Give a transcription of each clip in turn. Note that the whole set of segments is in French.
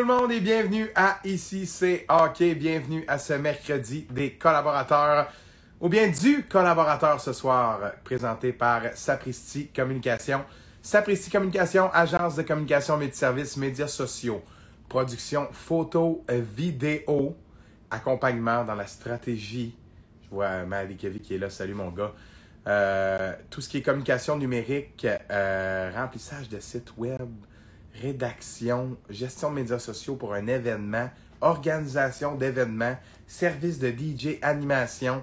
tout le monde et bienvenue à Ici c'est OK. Bienvenue à ce mercredi des collaborateurs ou bien du collaborateur ce soir présenté par Sapristi Communication. Sapristi Communication, agence de communication multiservices, médias sociaux, production photo, vidéo, accompagnement dans la stratégie. Je vois Mali Kevin qui est là. Salut mon gars. Euh, tout ce qui est communication numérique, euh, remplissage de sites web, rédaction, gestion de médias sociaux pour un événement, organisation d'événements, service de DJ, animation,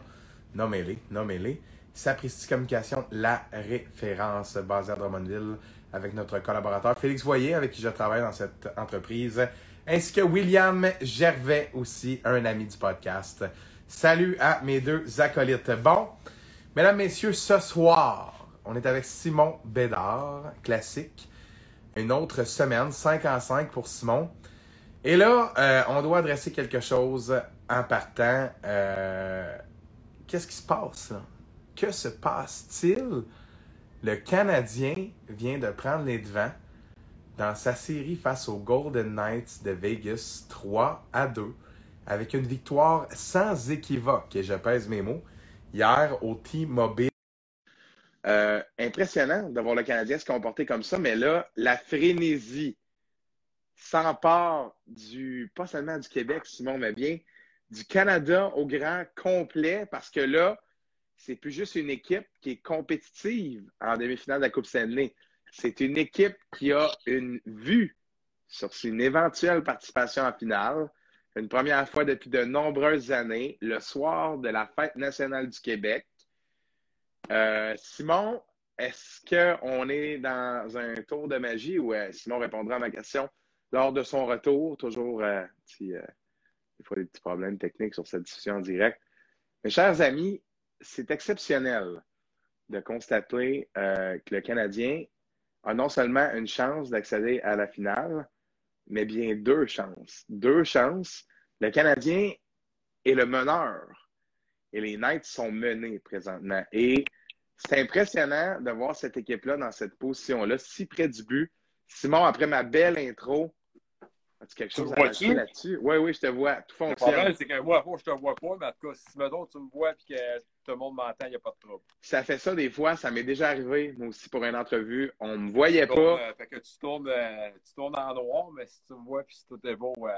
nommez-les, nommez-les. Sapristi Communication, la référence basée à Drummondville avec notre collaborateur Félix Voyer avec qui je travaille dans cette entreprise, ainsi que William Gervais aussi, un ami du podcast. Salut à mes deux acolytes. Bon, mesdames, messieurs, ce soir, on est avec Simon Bédard, classique une autre semaine, 5 en 5 pour Simon. Et là, euh, on doit adresser quelque chose en partant. Euh, qu'est-ce qui se passe? Que se passe-t-il? Le Canadien vient de prendre les devants dans sa série face aux Golden Knights de Vegas 3 à 2 avec une victoire sans équivoque, et je pèse mes mots, hier au T-Mobile. Euh, impressionnant de voir le Canadien se comporter comme ça, mais là, la frénésie s'empare du, pas seulement du Québec, Simon, mais bien du Canada au grand complet, parce que là, c'est plus juste une équipe qui est compétitive en demi-finale de la Coupe Stanley. C'est une équipe qui a une vue sur une éventuelle participation en finale, une première fois depuis de nombreuses années, le soir de la fête nationale du Québec. Euh, Simon, est-ce qu'on est dans un tour de magie ou euh, Simon répondra à ma question lors de son retour? Toujours euh, des fois des petits problèmes techniques sur cette discussion en direct. Mes chers amis, c'est exceptionnel de constater que le Canadien a non seulement une chance d'accéder à la finale, mais bien deux chances. Deux chances. Le Canadien est le meneur et les Knights sont menés présentement. C'est impressionnant de voir cette équipe-là dans cette position-là, si près du but. Simon, après ma belle intro, as-tu quelque chose à dire là-dessus? Oui, oui, je te vois. Tout fonctionne. C'est que moi, je te vois pas, mais en tout cas, si mettons, tu me vois et que tout le monde m'entend, il n'y a pas de trouble. Ça fait ça des fois, ça m'est déjà arrivé, moi aussi, pour une entrevue. On ne me voyait pas. Euh, fait que tu tournes, euh, tu tournes en noir, mais si tu me vois et si tout est beau. Euh,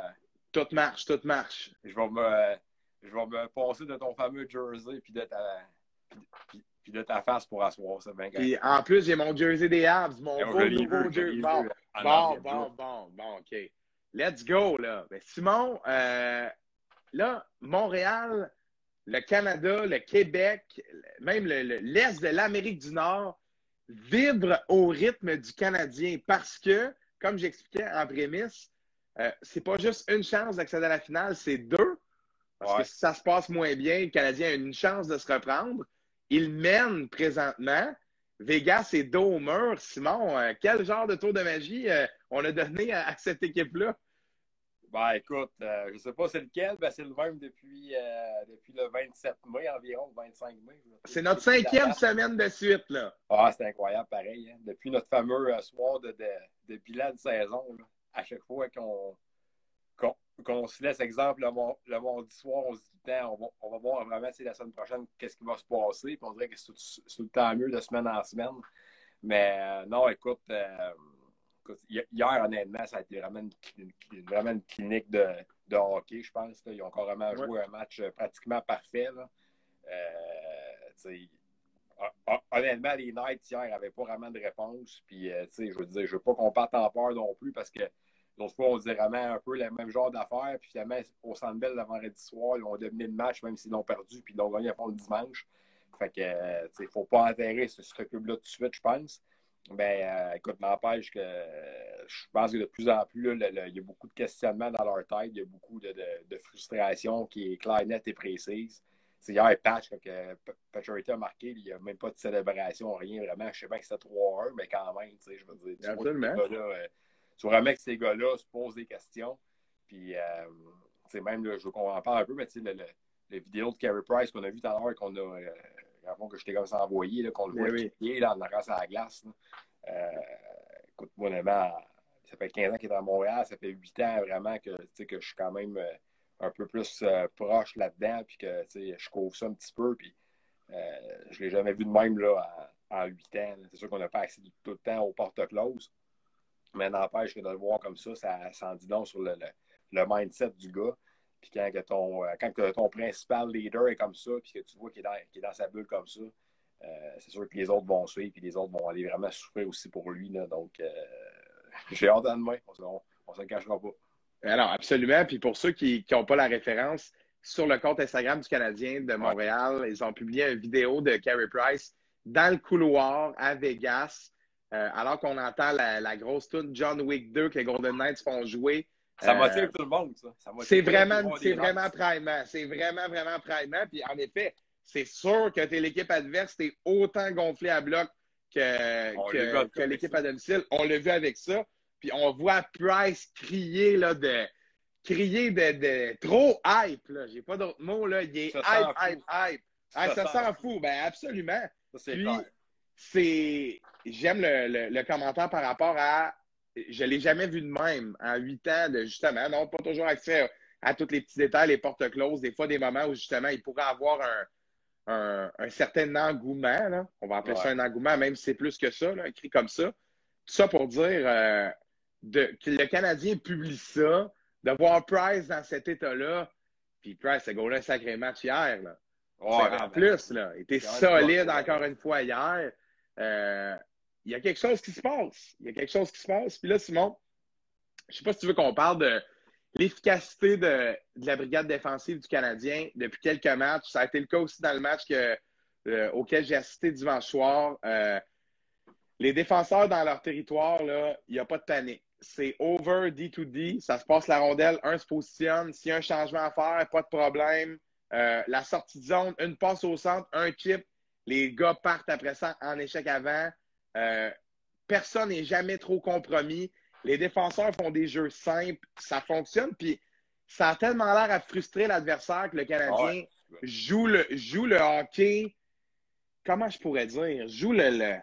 tout marche, tout marche. Je vais me, je vais me passer de ton fameux jersey puis de ta de ta face pour asseoir ça. Ben, Puis en plus, j'ai mon jersey des Habs, mon beau nouveau jersey. Bon, bon, bon, bon, bon, OK. Let's go, là. Ben, Simon, euh, là, Montréal, le Canada, le Québec, même l'Est de l'Amérique du Nord vibre au rythme du Canadien parce que, comme j'expliquais en prémisse, euh, c'est pas juste une chance d'accéder à la finale, c'est deux. Parce que si ça se passe moins bien, le Canadien a une chance de se reprendre. Il mène présentement. Vegas est dos au mur. Simon, euh, quel genre de tour de magie euh, on a donné à, cette équipe-là? Ben, écoute, euh, je ne sais pas c'est lequel, ben, c'est le même depuis, depuis le 27 mai environ, le 25 mai. C'est notre cinquième semaine de suite, là. Ah, c'est incroyable, pareil. Hein. Depuis notre fameux soir de, de, bilan de saison, à chaque fois qu'on qu'on se laisse exemple le, le mardi soir, on se dit, on va, on va voir vraiment la semaine prochaine qu'est-ce qui va se passer. Puis on dirait que c'est le temps mieux de semaine en semaine. Mais euh, non, écoute, euh, hier, honnêtement, ça a été vraiment une, vraiment une clinique de, de hockey, je pense. Ils ont carrément joué un match euh, pratiquement parfait. honnêtement, les Knights hier n'avaient pas vraiment de réponse. Puis, je veux dire, je veux pas qu'on parte en peur non plus parce que L'autre fois, on disait vraiment un peu le même genre d'affaires. Puis finalement, au Centre Bell, le vendredi soir, ils ont dominé le match, même s'ils l'ont perdu, puis ils l'ont gagné à fond le dimanche. Fait que, euh, il ne faut pas enterrer ce, ce recul-là tout de suite, je pense. Mais euh, écoute, n'empêche que je pense que de plus en plus, il y a beaucoup de questionnements dans leur tête, il y a beaucoup de, frustration qui est claire, nette et précise. C'est hier, Patch, quand Paturity a marqué, il n'y a même pas de célébration, rien vraiment. Je sais bien que c'était 3-1, mais quand même, je veux dire, Absolument. Vois, tu vraiment que ces gars-là se posent des questions. Puis, euh, même, là, je veux qu'on en parle un peu, mais tu sais, le, le, vidéo de Carey Price qu'on a vu tout à l'heure, qu'on a, euh, que je t'ai comme ça envoyé, qu'on le voit oui. là, en arrière sur la glace. Euh, écoute, moi, honnêtement, ça fait 15 ans qu'il est à Montréal, ça fait 8 ans vraiment que, que je suis quand même un peu plus euh, proche là-dedans, puis que je couvre ça un petit peu, puis euh, je ne l'ai jamais vu de même là, en, 8 ans. C'est sûr qu'on n'a pas accès tout le temps aux portes closes, mais n'empêche que de le voir comme ça, ça, ça en dit long sur le, mindset du gars. Puis quand, que ton, quand ton principal leader est comme ça, puis que tu vois qu'il est, dans sa bulle comme ça, c'est sûr que les autres vont suivre, puis les autres vont aller vraiment souffrir aussi pour lui. Là, donc, j'ai hâte à demain. On ne se cachera pas. Alors, absolument. Puis pour ceux qui n'ont pas la référence, sur le compte Instagram du Canadien de Montréal, ils ont publié une vidéo de Carey Price dans le couloir à Vegas, euh, alors qu'on entend la, grosse tune John Wick 2 que les Golden Knights font jouer. Ça motive euh, tout le monde, ça. c'est vraiment, c'est vraiment primant. C'est vraiment, vraiment primant. Puis en effet, c'est sûr que es l'équipe adverse, t'es autant gonflé à bloc que, l'équipe à domicile. On l'a vu avec ça. Puis on voit Price crier là, de crier de, trop hype. Là. J'ai pas d'autre mot. Là. Il est hype, hype, hype. Ça, ça s'en fout. Ben absolument. Puis c'est. J'aime le, le, commentaire par rapport à. Je l'ai jamais vu de même en huit ans de justement, non, pas toujours accès à, tous les petits détails, les portes closes, des fois des moments où justement il pourrait avoir un, un, certain engouement. On va appeler ça un engouement, même si c'est plus que ça, écrit comme ça. Tout ça pour dire euh, que le Canadien publie ça, de voir Price dans cet état-là. Puis Price a gaulé un sacré match hier. Là. en plus, là, il était solide encore une fois hier. Euh, il y a quelque chose qui se passe. Il y a quelque chose qui se passe. Puis là, Simon, je ne sais pas si tu veux qu'on parle de l'efficacité de, la brigade défensive du Canadien depuis quelques matchs. Ça a été le cas aussi dans le match euh, auquel j'ai assisté dimanche soir. Euh, les défenseurs dans leur territoire, il n'y a pas de panique. C'est over D2D. Ça se passe la rondelle, un se positionne. S'il y a un changement à faire, pas de problème. Euh, la sortie de zone, une passe au centre, un chip. Les gars partent après ça en échec avant. Personne n'est jamais trop compromis. Les défenseurs font des jeux simples, ça fonctionne, puis ça a tellement l'air à frustrer l'adversaire que le Canadien joue, le, joue le hockey. Comment je pourrais dire? Joue le,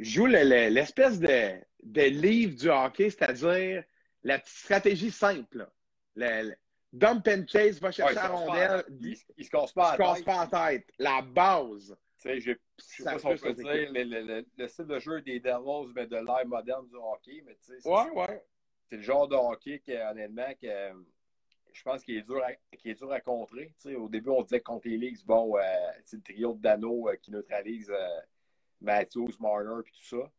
joue l'espèce de, de, livre du hockey, c'est-à-dire la stratégie simple. Le, dump and chase va chercher la rondelle. Il, ne se casse pas, pas en tête. La base. Tu sais, je sais pas si on peut dire le, le, style de jeu des Devils, mais de l'ère moderne du hockey. Mais tu sais, ouais, ouais. c'est le genre de hockey qui, honnêtement, que, je pense qu'il est dur à, est dur à contrer. Tu sais, au début, on disait que contre les Leagues, bon, euh, le trio de Dano euh, qui neutralise euh, Matthews, Marner et tout ça.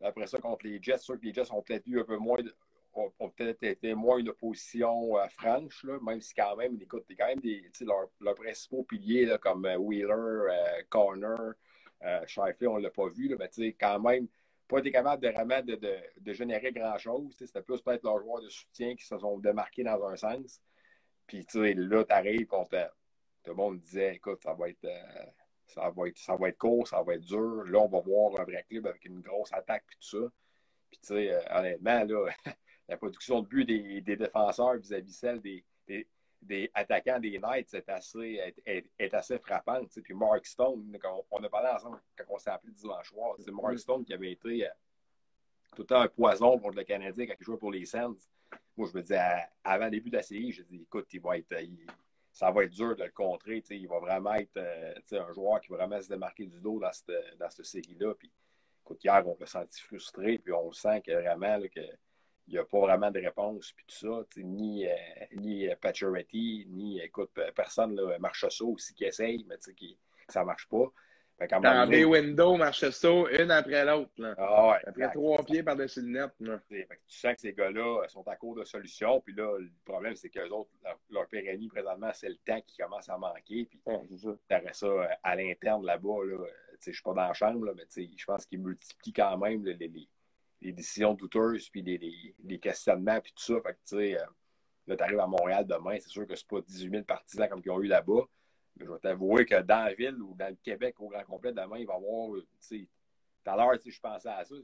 Après ça, contre les Jets, sûr que les Jets ont peut-être eu un peu moins de, ont, peut-être été moins une opposition euh, franche, là, même si quand même, écoute, quand même des, leurs, leurs principaux piliers là, comme euh, Wheeler, euh, Corner, euh, on ne l'a pas vu, là, mais quand même, pas été capable de vraiment de, générer grand-chose. C'était plus peut-être leurs joueurs de soutien qui se sont démarqués dans un sens. Puis là, tu arrives, tout le monde disait, écoute, ça va être. ça va, être, ça va être court, ça va être dur. Là, on va voir un vrai club avec une grosse attaque et tout ça. Puis, tu sais, honnêtement, là, la production de but des, défenseurs vis-à-vis celle des, des, attaquants des Knights est assez, est, assez frappante. Puis Mark Stone, on, a parlé ensemble quand on s'est appelé dimanche soir, c'est Mark. Stone qui avait été euh, tout le temps un poison contre le Canadien quand il jouait pour les Sands. Moi, je me disais, avant le début de la série, je dis, écoute, il va être, ça va être dur de le contrer. Il va vraiment être euh, un joueur qui va vraiment se démarquer du dos dans cette, dans cette série-là. Puis, écoute, hier, on l'a senti frustré, puis on sent que vraiment que il n'y a pas vraiment de réponse, puis tout ça. Ni, euh, ni euh, Pacioretty, ni, écoute, personne, là, Marchessault aussi qui essaye, mais qui, ça ne marche pas. Dans les windows, Marchessault, une après l'autre. Ah ouais, après trois pieds par-dessus le net. tu sens que ces gars-là euh, sont à court de solutions, puis là, le problème, c'est qu'eux autres, leur, leur pérennie, présentement, c'est le temps qui commence à manquer, puis ça. ça à l'interne là-bas, là, je ne suis pas dans la chambre, là, mais je pense qu'ils multiplient quand même les, les les décisions douteuses, puis les, questionnements, puis tout ça. Fait que, tu sais, euh, là, tu arrives à Montréal demain, c'est sûr que c'est pas 18 000 partisans comme ils ont eu là-bas. Mais je vais t'avouer que dans la ville ou dans le Québec au grand complet, demain, il va y avoir, tu sais, tout à l'heure, je pensais à ça.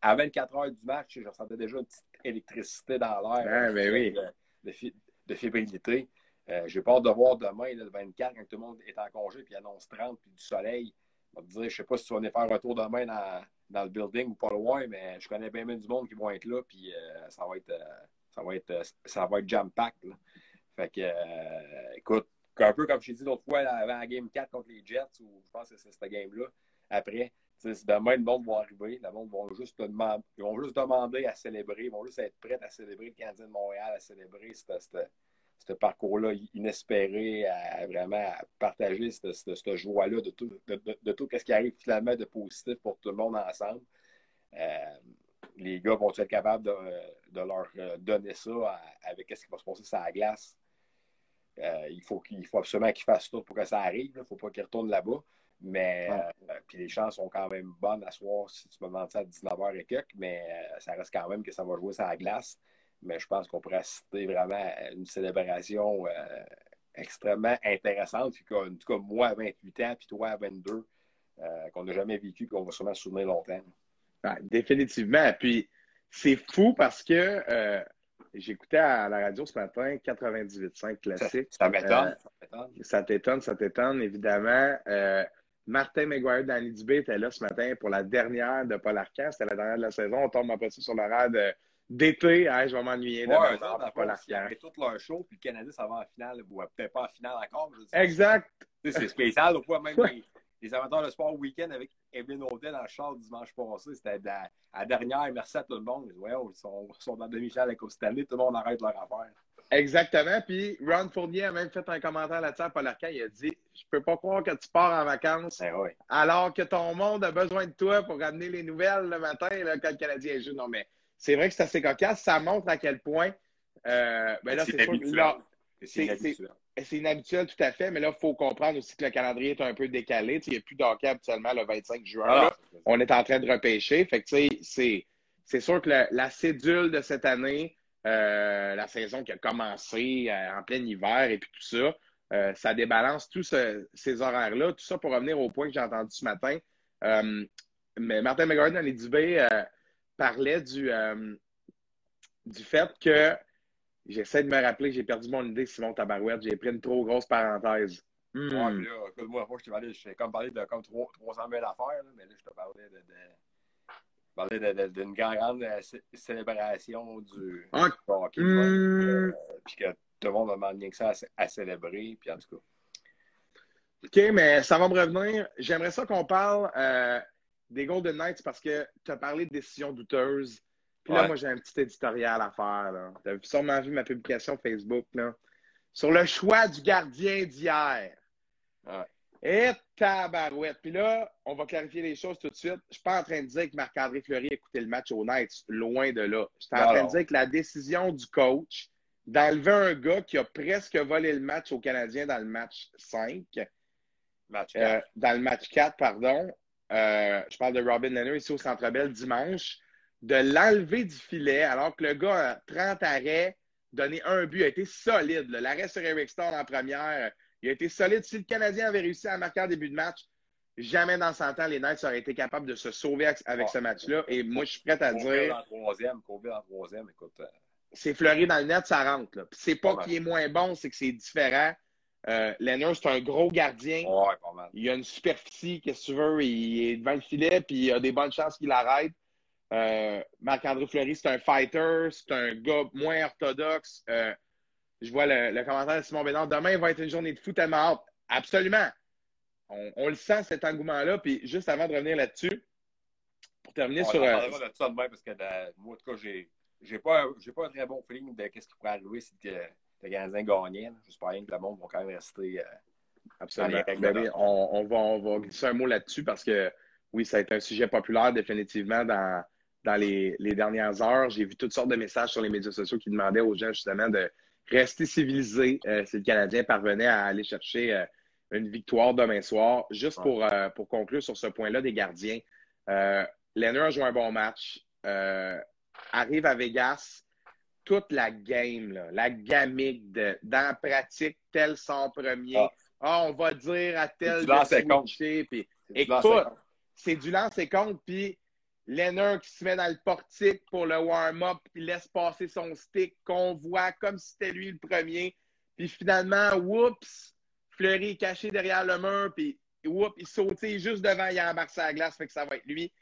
à 24 heures du match, je ressentais déjà une petite électricité dans l'air. Ben oui. de, de, fébrilité. Euh, J'ai peur de voir demain, le 24, quand tout le monde est en congé, puis annonce 30, puis du soleil. je ne sais pas si tu vas venir faire un retour demain dans, dans, le building ou pas loin, mais je connais bien, bien du monde qui vont être là, puis ça va être ça va être ça va être jam-pack. Fait que écoute, un peu comme je t'ai dit l'autre fois avant la game 4 contre les Jets, ou je pense que c'est cette game-là. Après, demain, le monde va arriver. Le monde va juste, demander, ils vont juste demander à célébrer. Ils vont juste être prêts à célébrer le Canadien de Montréal, à célébrer ce parcours-là inespéré, à vraiment partager cette, joie-là de tout, de, tout ce qui arrive finalement de positif pour tout le monde ensemble. Euh, les gars vont être capables de, leur euh, donner ça avec ce qui va se passer sur la glace? Euh, il, faut faut absolument qu'il fasse tout pour que ça arrive. Il ne faut pas qu'il retourne là-bas. Mais euh, puis les chances sont quand même bonnes à soir si tu me demandes ça à 19h et quelques, mais ça reste quand même que ça va jouer sur la glace. Mais je pense qu'on pourrait assister vraiment à une célébration extrêmement intéressante. en tout cas, moi à 28 ans, puis toi à 22, qu'on n'a jamais vécu, qu'on va sûrement se souvenir longtemps. définitivement. Puis c'est fou parce que J'écoutais à la radio ce matin 98.5 classique. Ça, m'étonne. Euh, ça t'étonne, ça t'étonne, évidemment. Euh, Martin McGuire Danny Dubé était là ce matin pour la dernière de Paul Arcand. C'était la dernière de la saison. On tombe après ça sur l'horaire d'été. je vais m'ennuyer de ouais, Paul Arcand. tout leur show, puis le Canadien, ça va en finale, ou peut-être pas en finale encore. exact. C'est spécial. Au point même les amateurs de sport week-end avec Evelyn dans le char dimanche passé. C'était la, dernière. Merci à tout le monde. ils sont, sont dans demi-finale avec Stanley. Tout le monde arrête leur affaire. Exactement. Puis Ron Fournier a même fait un commentaire là-dessus à Paul Arcand. Il a dit Je peux pas croire que tu pars en vacances ben alors que ton monde a besoin de toi pour ramener les nouvelles le matin là, quand le Canadien joue. Non, mais c'est vrai que c'est assez cocasse. Ça montre à quel point. Euh, ben là, c'est sûr c'est c'est inhabituel tout à fait, mais là, il faut comprendre aussi que le calendrier est un peu décalé. il n'y a plus d'hockey habituellement le 25 juin. Ah, on est en train de repêcher. Fait c'est sûr que la, cédule de cette année, euh, la saison qui a commencé euh, en plein hiver et puis tout ça, euh, ça débalance tous ces horaires-là. Tout ça pour revenir au point que j'ai entendu ce matin. mais Martin McGardner dans les Dubé parlait du, du fait que J'essaie de me rappeler, j'ai perdu mon idée, Simon Tabarouette. J'ai pris une trop grosse parenthèse. Hmm. Ouais, là, écoute-moi, moi, je t'ai comme parlé de comme 300 000 affaires, mais là, je te parlais de. de d'une grande euh, célébration du hockey. Hmm. Euh, puis que tout le monde demande bien que ça à, célébrer, puis en tout cas. OK, mais ça va me revenir. J'aimerais ça qu'on parle euh, des Golden Knights parce que tu as parlé de décisions douteuses. Puis là, moi, j'ai un petit éditorial à faire. Tu as sûrement vu ma publication Facebook là, sur le choix du gardien d'hier. Et tabarouette. Puis là, on va clarifier les choses tout de suite. Je ne suis pas en train de dire que Marc-André Fleury a écouté le match au Knights, loin de là. Je suis en train de dire que la décision du coach d'enlever un gars qui a presque volé le match aux Canadiens dans le match 5, euh, dans le match 4, pardon. Euh, je parle de Robin Leonard ici au Centre Bell dimanche de l'enlever du filet alors que le gars a 30 arrêts, donné un but, a été solide. L'arrêt sur Eric Stone en première, il a été solide. Si le Canadien avait réussi à marquer en début de match, jamais dans 100 ans, les Knights auraient été capables de se sauver avec ce match-là. Et moi, je suis prêt à dire. En troisième, en troisième, écoute. Euh, c'est fleuri dans le net, ça rentre. C'est pas qu'il est moins bon, c'est que c'est différent. Euh, c'est un gros gardien. Ouais, pas mal. Il a une superficie, qu'est-ce que tu veux. Il est devant le filet, puis il a des bonnes chances qu'il arrête. Euh, Marc-André Fleury, c'est un fighter, c'est un gars moins orthodoxe. Euh, je vois le, commentaire de Simon Bénard. Demain va être une journée de foot tellement hâte. Absolument. On, le sent, cet engouement-là. Puis juste avant de revenir là-dessus, pour terminer sur. Euh, on de ça demain parce que moi, en tout cas, j'ai, j'ai pas, pas un très bon feeling de ce qui pourrait arriver si le Canadien gagnait. J'espère que le monde va quand même rester. Absolument. Ben on, va, on va glisser un mot là-dessus parce que oui, ça a été un sujet populaire définitivement dans dans les, dernières heures. J'ai vu toutes sortes de messages sur les médias sociaux qui demandaient aux gens justement de rester civilisés euh, si le Canadien parvenait à aller chercher euh, une victoire demain soir. Juste pour, euh, pour conclure sur ce point-là des gardiens, euh, a joué un bon match. arrive à Vegas, toute la game, la gamique de dans la pratique, tel son premier. Ah. ah on va dire à tel de. Puis, écoute, c'est du lance et compte. Puis Leonard qui se met dans le portique pour le warm-up, puis laisse passer son stick, qu'on voit comme si c'était lui le premier. Puis finalement, whoops, Fleury est caché derrière le mur, puis oups, il sautait juste devant, il a embarqué la glace, fait que ça va être lui.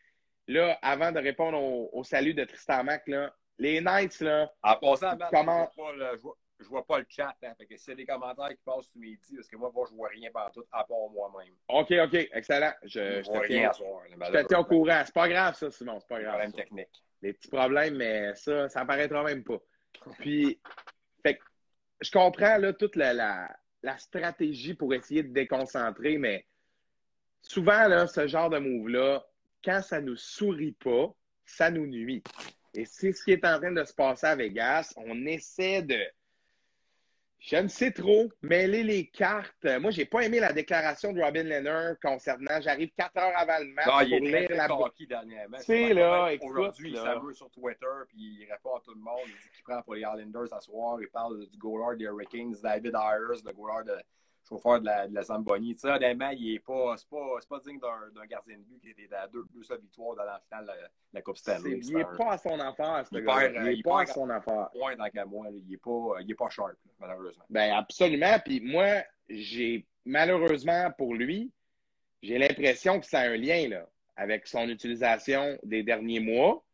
Là, avant de répondre au, salut de Tristan Mac, là, les Knights, là. En passant, comment... je, vois pas le, je, vois, pas le chat. Hein, fait que s'il y a des commentaires qui passent, tu midi, parce que moi, moi je vois rien partout, à part moi-même. OK, OK, excellent. Je, je. Je te tiens au courant. C'est pas grave, ça, Simon. C'est pas grave. Problème technique. Des petits problèmes, mais ça, ça apparaîtra même pas. Puis, fait que je comprends là, toute la, la, la, stratégie pour essayer de déconcentrer, mais souvent, là, ce genre de move-là, quand ça nous sourit pas, ça nous nuit. Et c'est ce qui est en train de se passer à Vegas. On essaie de, je ne sais trop mêler les cartes. Moi, j'ai pas aimé la déclaration de Robin Leonard concernant. J'arrive quatre heures avant le match non, il est lire la dernièrement. C'est là, Aujourd'hui, il s'amuse sur Twitter puis il répond à tout le monde. Il dit qu'il prend pour les Islanders ce soir. Il parle du goaler des Hurricanes, David Ayers, le goaler de chauffeur de la, de la Zamboni. Tu sais, honnêtement, il n'est pas, c'est pas, pas digne d'un gardien de but qui était à deux, deux seules victoires dans la finale de la, Coupe Stanley. Il n'est pas à son affaire, ce gars. Il n'est pas à son affaire. Point dans qu'à moi. Il n'est pas, il est pas sharp, malheureusement. Ben absolument. Puis moi, j'ai malheureusement pour lui, j'ai l'impression que ça a un lien là, avec son utilisation des derniers mois.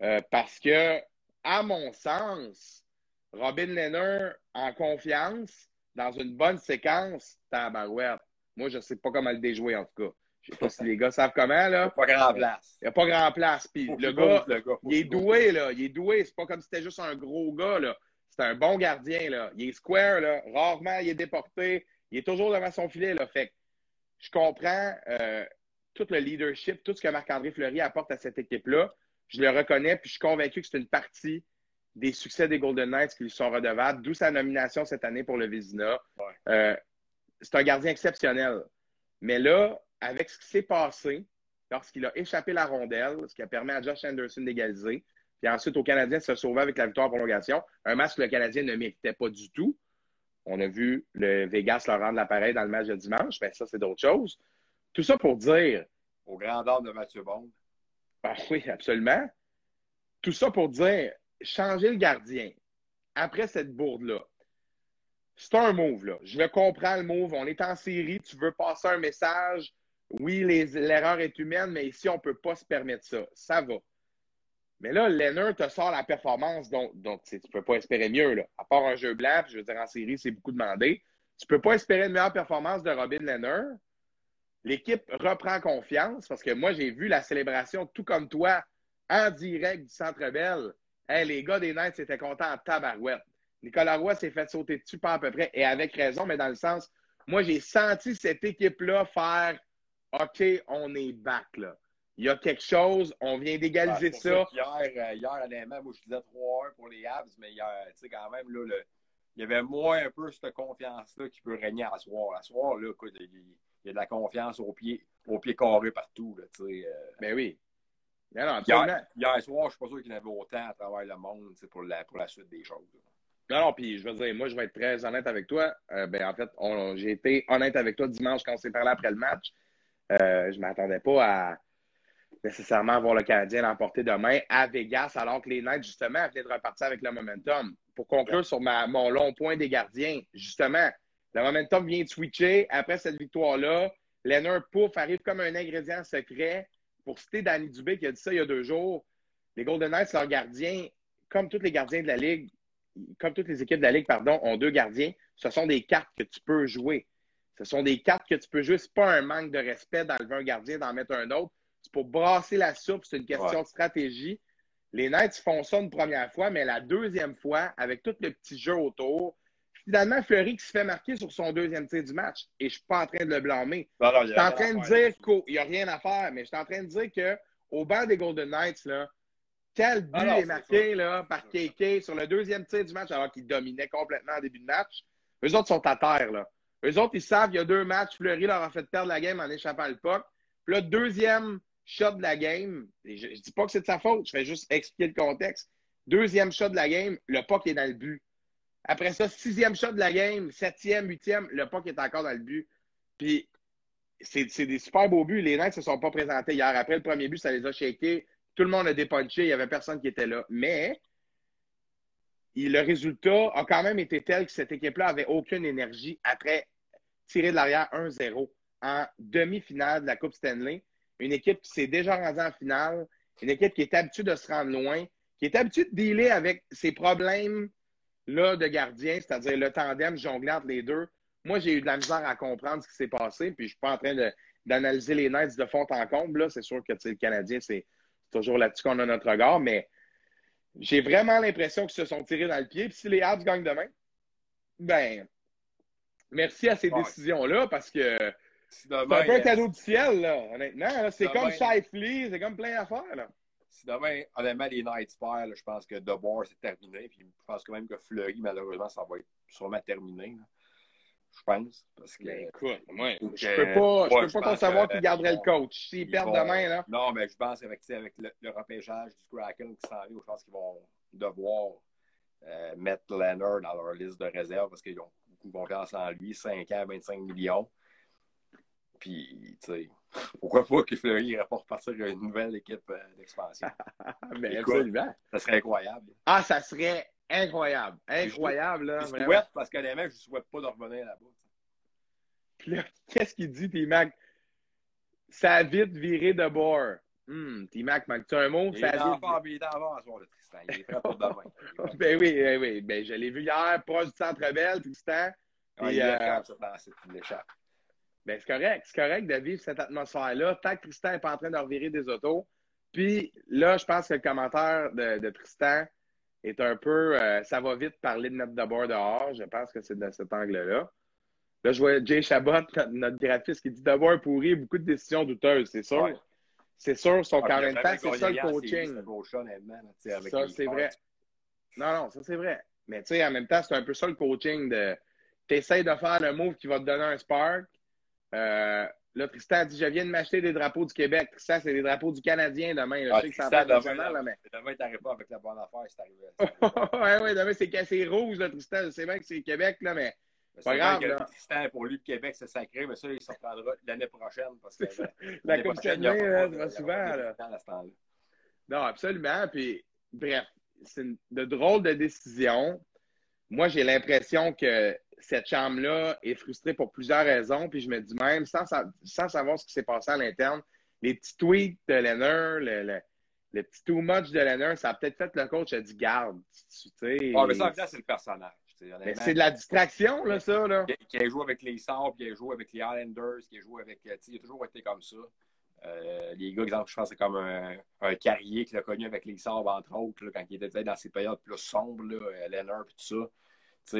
Euh, parce que, à mon sens, Robin Leonard, en confiance, dans une bonne séquence, tabarouette. Moi, je ne sais pas comment le déjouer, en tout cas. Je ne sais pas si les gars savent comment, là. Il n'y a pas grand place. Il n'y a pas grand place. Puis le gars, il est doué, là. Il est doué. C'est pas comme si c'était juste un gros gars, là. C'est un bon gardien, là. Il est square, là. Rarement, il est déporté. Il est toujours devant son filet, là. Fait je comprends euh, tout le leadership, tout ce que Marc-André Fleury apporte à cette équipe-là. Je le reconnais, puis je suis convaincu que c'est une partie des succès des Golden Knights qui lui sont redevables, d'où sa nomination cette année pour le Vizina. Euh, c'est un gardien exceptionnel. Mais là, avec ce qui s'est passé, lorsqu'il a échappé la rondelle, ce qui a permis à Josh Anderson d'égaliser, puis ensuite au Canadien de se sauver avec la victoire en prolongation, un match que le Canadien ne méritait pas du tout. On a vu le Vegas leur rendre l'appareil dans le match de dimanche, mais ça, c'est d'autres choses. Tout ça pour dire. Au grand ordre de Mathieu Bond. Ah oui, absolument. Tout ça pour dire, changer le gardien après cette bourde-là, c'est un move, là. Je le comprends, le move. On est en série, tu veux passer un message. Oui, l'erreur est humaine, mais ici, on ne peut pas se permettre ça. Ça va. Mais là, Leonard te sort la performance dont, tu ne peux pas espérer mieux. Là. À part un jeu blanc, je veux dire, en série, c'est beaucoup demandé. Tu ne peux pas espérer une meilleure performance de Robin Leonard. L'équipe reprend confiance parce que moi, j'ai vu la célébration, tout comme toi, en direct du Centre Bell les gars des Knights étaient contents en tabarouette. Nicolas Roy s'est fait sauter dessus pas à peu près, et avec raison, mais dans le sens, moi, j'ai senti cette équipe-là faire OK, on est back, là. Il y a quelque chose, on vient d'égaliser ah, ça. Hier, euh, hier, honnêtement, moi, je disais 3-1 pour les Habs, mais hier, tu sais, quand même, là, il y avait moins un peu cette confiance-là qui peut régner à soir. À soir, là, écoute, il, y a de la confiance au pied, au pied carré partout, là, tu sais. Euh. Ben oui. Non, hier, hier, soir, je ne suis pas sûr qu'il y en avait autant à travers le monde pour la, pour la suite des choses. Non, non, puis je veux dire, moi, je vais être très honnête avec toi. Euh, ben, en fait, j'ai été honnête avec toi dimanche quand on s'est parlé après le match. Euh, je ne m'attendais pas à nécessairement voir le Canadien l'emporter demain à Vegas, alors que les Knights, justement, venaient de repartir avec le momentum. Pour conclure sur ma, mon long point des gardiens, justement, le momentum vient de switcher. Après cette victoire-là, Leonard Pouf arrive comme un ingrédient secret pour citer Danny Dubé qui a dit ça il y a deux jours, les Golden Knights, leurs gardiens, comme tous les gardiens de la Ligue, comme toutes les équipes de la Ligue, pardon, ont deux gardiens. Ce sont des cartes que tu peux jouer. Ce sont des cartes que tu peux jouer. Ce n'est pas un manque de respect d'enlever un gardien, d'en mettre un autre. C'est pour brasser la soupe. C'est une question de stratégie. Les Knights font ça une première fois, mais la deuxième fois, avec tout le petit jeu autour, finalement, Fleury qui se fait marquer sur son deuxième tir du match. Et je ne suis pas en train de le blâmer. je suis en train de dire qu'il n'y a rien à faire, mais je suis en train de dire qu'au banc des Golden Knights, là, quel but est marqué là, par KK sur le deuxième tir du match alors qu'il dominait complètement en début de match. Eux autres sont à terre. Là. Eux autres, ils savent qu'il y a deux matchs. Fleury leur a fait perdre la game en échappant le puck. Puis le deuxième shot de la game, je ne dis pas que c'est de sa faute, je vais juste expliquer le contexte. Deuxième shot de la game, le puck est dans le but. Après ça, sixième shot de la game, septième, huitième, le puck est encore dans le but. Puis, c'est des super beaux buts. Les Knights ne se sont pas présentés hier. Après le premier but, ça les a shakés. Tout le monde a dépunché. Il n'y avait personne qui était là. Mais, le résultat a quand même été tel que cette équipe-là avait aucune énergie après tirer de l'arrière 1-0. en demi-finale de la Coupe Stanley. Une équipe qui s'est déjà rendue en finale, une équipe qui est habituée de se rendre loin, qui est habituée de dealer avec ces problèmes-là de gardien, c'est-à-dire le tandem jongler entre les deux. Moi, j'ai eu de la misère à comprendre ce qui s'est passé, puis je ne suis pas en train d'analyser les Knights de fond en comble. C'est sûr que le Canadien, c'est toujours là-dessus qu'on a notre regard, mais j'ai vraiment l'impression qu'ils se sont tirés dans le pied. Puis si les Habs gagnent demain, ben, merci à ces décisions-là parce que c'est un peu un cadeau du ciel, là, honnêtement. C'est comme Shifley, c'est comme plein d'affaires. Si demain, honnêtement, les Knights perdent, je pense que DeBoer, c'est terminé. Puis je pense quand même que Fleury, malheureusement, ça va être sûrement terminé. Je pense. Parce que, ben, écoute, moi, je peux pas, je peux pas concevoir qu'ils garderaient le coach. S'ils perdent demain, là. Non, mais je pense avec, avec le, le repêchage du Kraken qui s'en vient, je pense qu'ils vont devoir euh, mettre Leonard dans leur liste de réserve parce qu'ils ont beaucoup de confiance en lui, 5 ans, 25 millions. Puis, tu sais, pourquoi pas que Fleury irait pas repartir une nouvelle équipe euh, d'expansion? Mais absolument. Ça serait incroyable. Ah, ça serait incroyable. Incroyable, là. Je souhaite, parce que les mecs, je ne souhaite pas de revenir là-bas. Puis là, qu'est-ce qu'il dit, T-Mac? Ça a vite viré de bord. Hum, T-Mac, manque-tu un mot? Il, ça est vite... encore, il est en soir, le Tristan. Il est prêt pour demain. ben oui, ben oui. Ben, je l'ai vu hier, proche du Centre Bell, Tristan. Ah, il est euh... ça, il l'échappe. Ben, c'est correct. C'est correct de vivre cette atmosphère-là. Tant que Tristan n'est pas en train de revirer des autos. Puis là, je pense que le commentaire de, Tristan est un peu euh, ça va vite parler de notre d'abord dehors. Je pense que c'est de cet angle-là. Là, je vois Jay Chabot, notre, graphiste, qui dit d'abord pourri, beaucoup de décisions douteuses, c'est sûr. C'est sûr, son ah, même temps, c'est ça le coaching. Ça, c'est vrai. Non, non, ça, c'est vrai. Mais tu sais, en même temps, c'est un peu ça le coaching de. Tu essaies de faire le move qui va te donner un spark, euh, là, Tristan dit Je viens de m'acheter des drapeaux du Québec. Tristan, c'est des drapeaux du Canadien demain. je sais que ça va demain, mais... demain, t'arrives pas avec la bonne affaire, c'est arrivé. oui, oui, demain, c'est cassé rouge, là, Tristan. C'est vrai que c'est Québec, là, mais. C'est pas grave. Là. Tristan, pour lui, le Québec, c'est sacré, mais ça, il s'en prendra l'année prochaine. Parce que, la Coupe Stanley, ça va souvent. Là. Non, absolument. Puis, bref, c'est de drôles de décisions. Moi, j'ai l'impression que cette chambre-là est frustrée pour plusieurs raisons. Puis je me dis même, sans, sans savoir ce qui s'est passé à l'interne, les petits tweets de Lenner, le, le, le, petit too much de Lenner, ça a peut-être fait le coach a dit garde. Tu sais, oh, mais ça, c'est le personnage. C'est de la distraction, là, ça. Là. Qui, a joué avec les Sabres, qui a joué avec les Islanders, qui a joué avec. Il a toujours été comme ça. Euh, les gars, exemple, je pense que c'est comme un, un, carrier qu'il a connu avec les Sabres, entre autres, là, quand il était dans ses périodes plus sombres, là, et tout ça.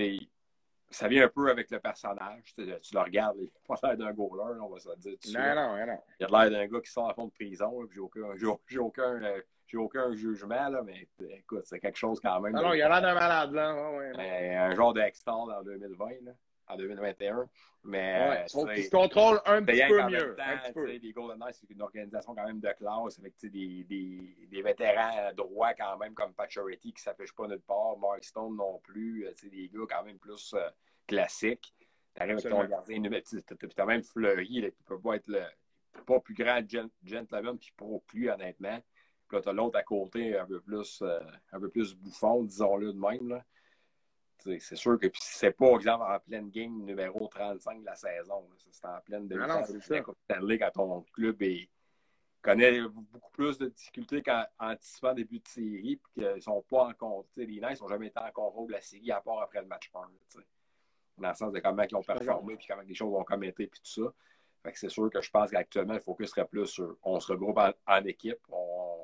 Ça vient un peu avec le personnage. Tu, le regardes, il n'a pas l'air d'un goaler, on va se dire. Non, non, non. Il a l'air d'un gars qui sort à fond de prison, j'ai aucun, j'ai aucun, euh, aucun jugement, là, mais écoute, c'est quelque chose quand même. Non, non, il a l'air d'un malade, là. Ouais, ouais, un genre d'extra en 2020, là en 2021. Mais ouais, se contrôle un petit peu mieux. Les Golden Knights, c'est une organisation quand même de classe avec des, des, des, vétérans droits quand même comme Pacioretty qui ne s'affiche pas nulle part, Mark Stone non plus, des gars quand même plus euh, classiques. Tu arrives avec ton gardien, tu as même Fleury qui ne peut pas être le pas plus grand gentleman puis pro plus honnêtement. Puis là, tu as l'autre à côté un peu plus, euh, un peu plus bouffon, disons-le de même. Là. C'est sûr que c'est pas, exemple, en pleine game numéro 35 de la saison. C'est en pleine de ah Stanley quand ton club est, connaît beaucoup plus de difficultés qu'en anticipant début de série, puis qu'ils sont pas en compte. Les Knights n'ont jamais été en contrôle de la série, à part après le match 1. Dans le sens de comment ils ont performé, puis comment les choses ont commetté, puis tout ça. Fait que c'est sûr que je pense qu'actuellement, le focus serait plus sur on se regroupe en, équipe, on,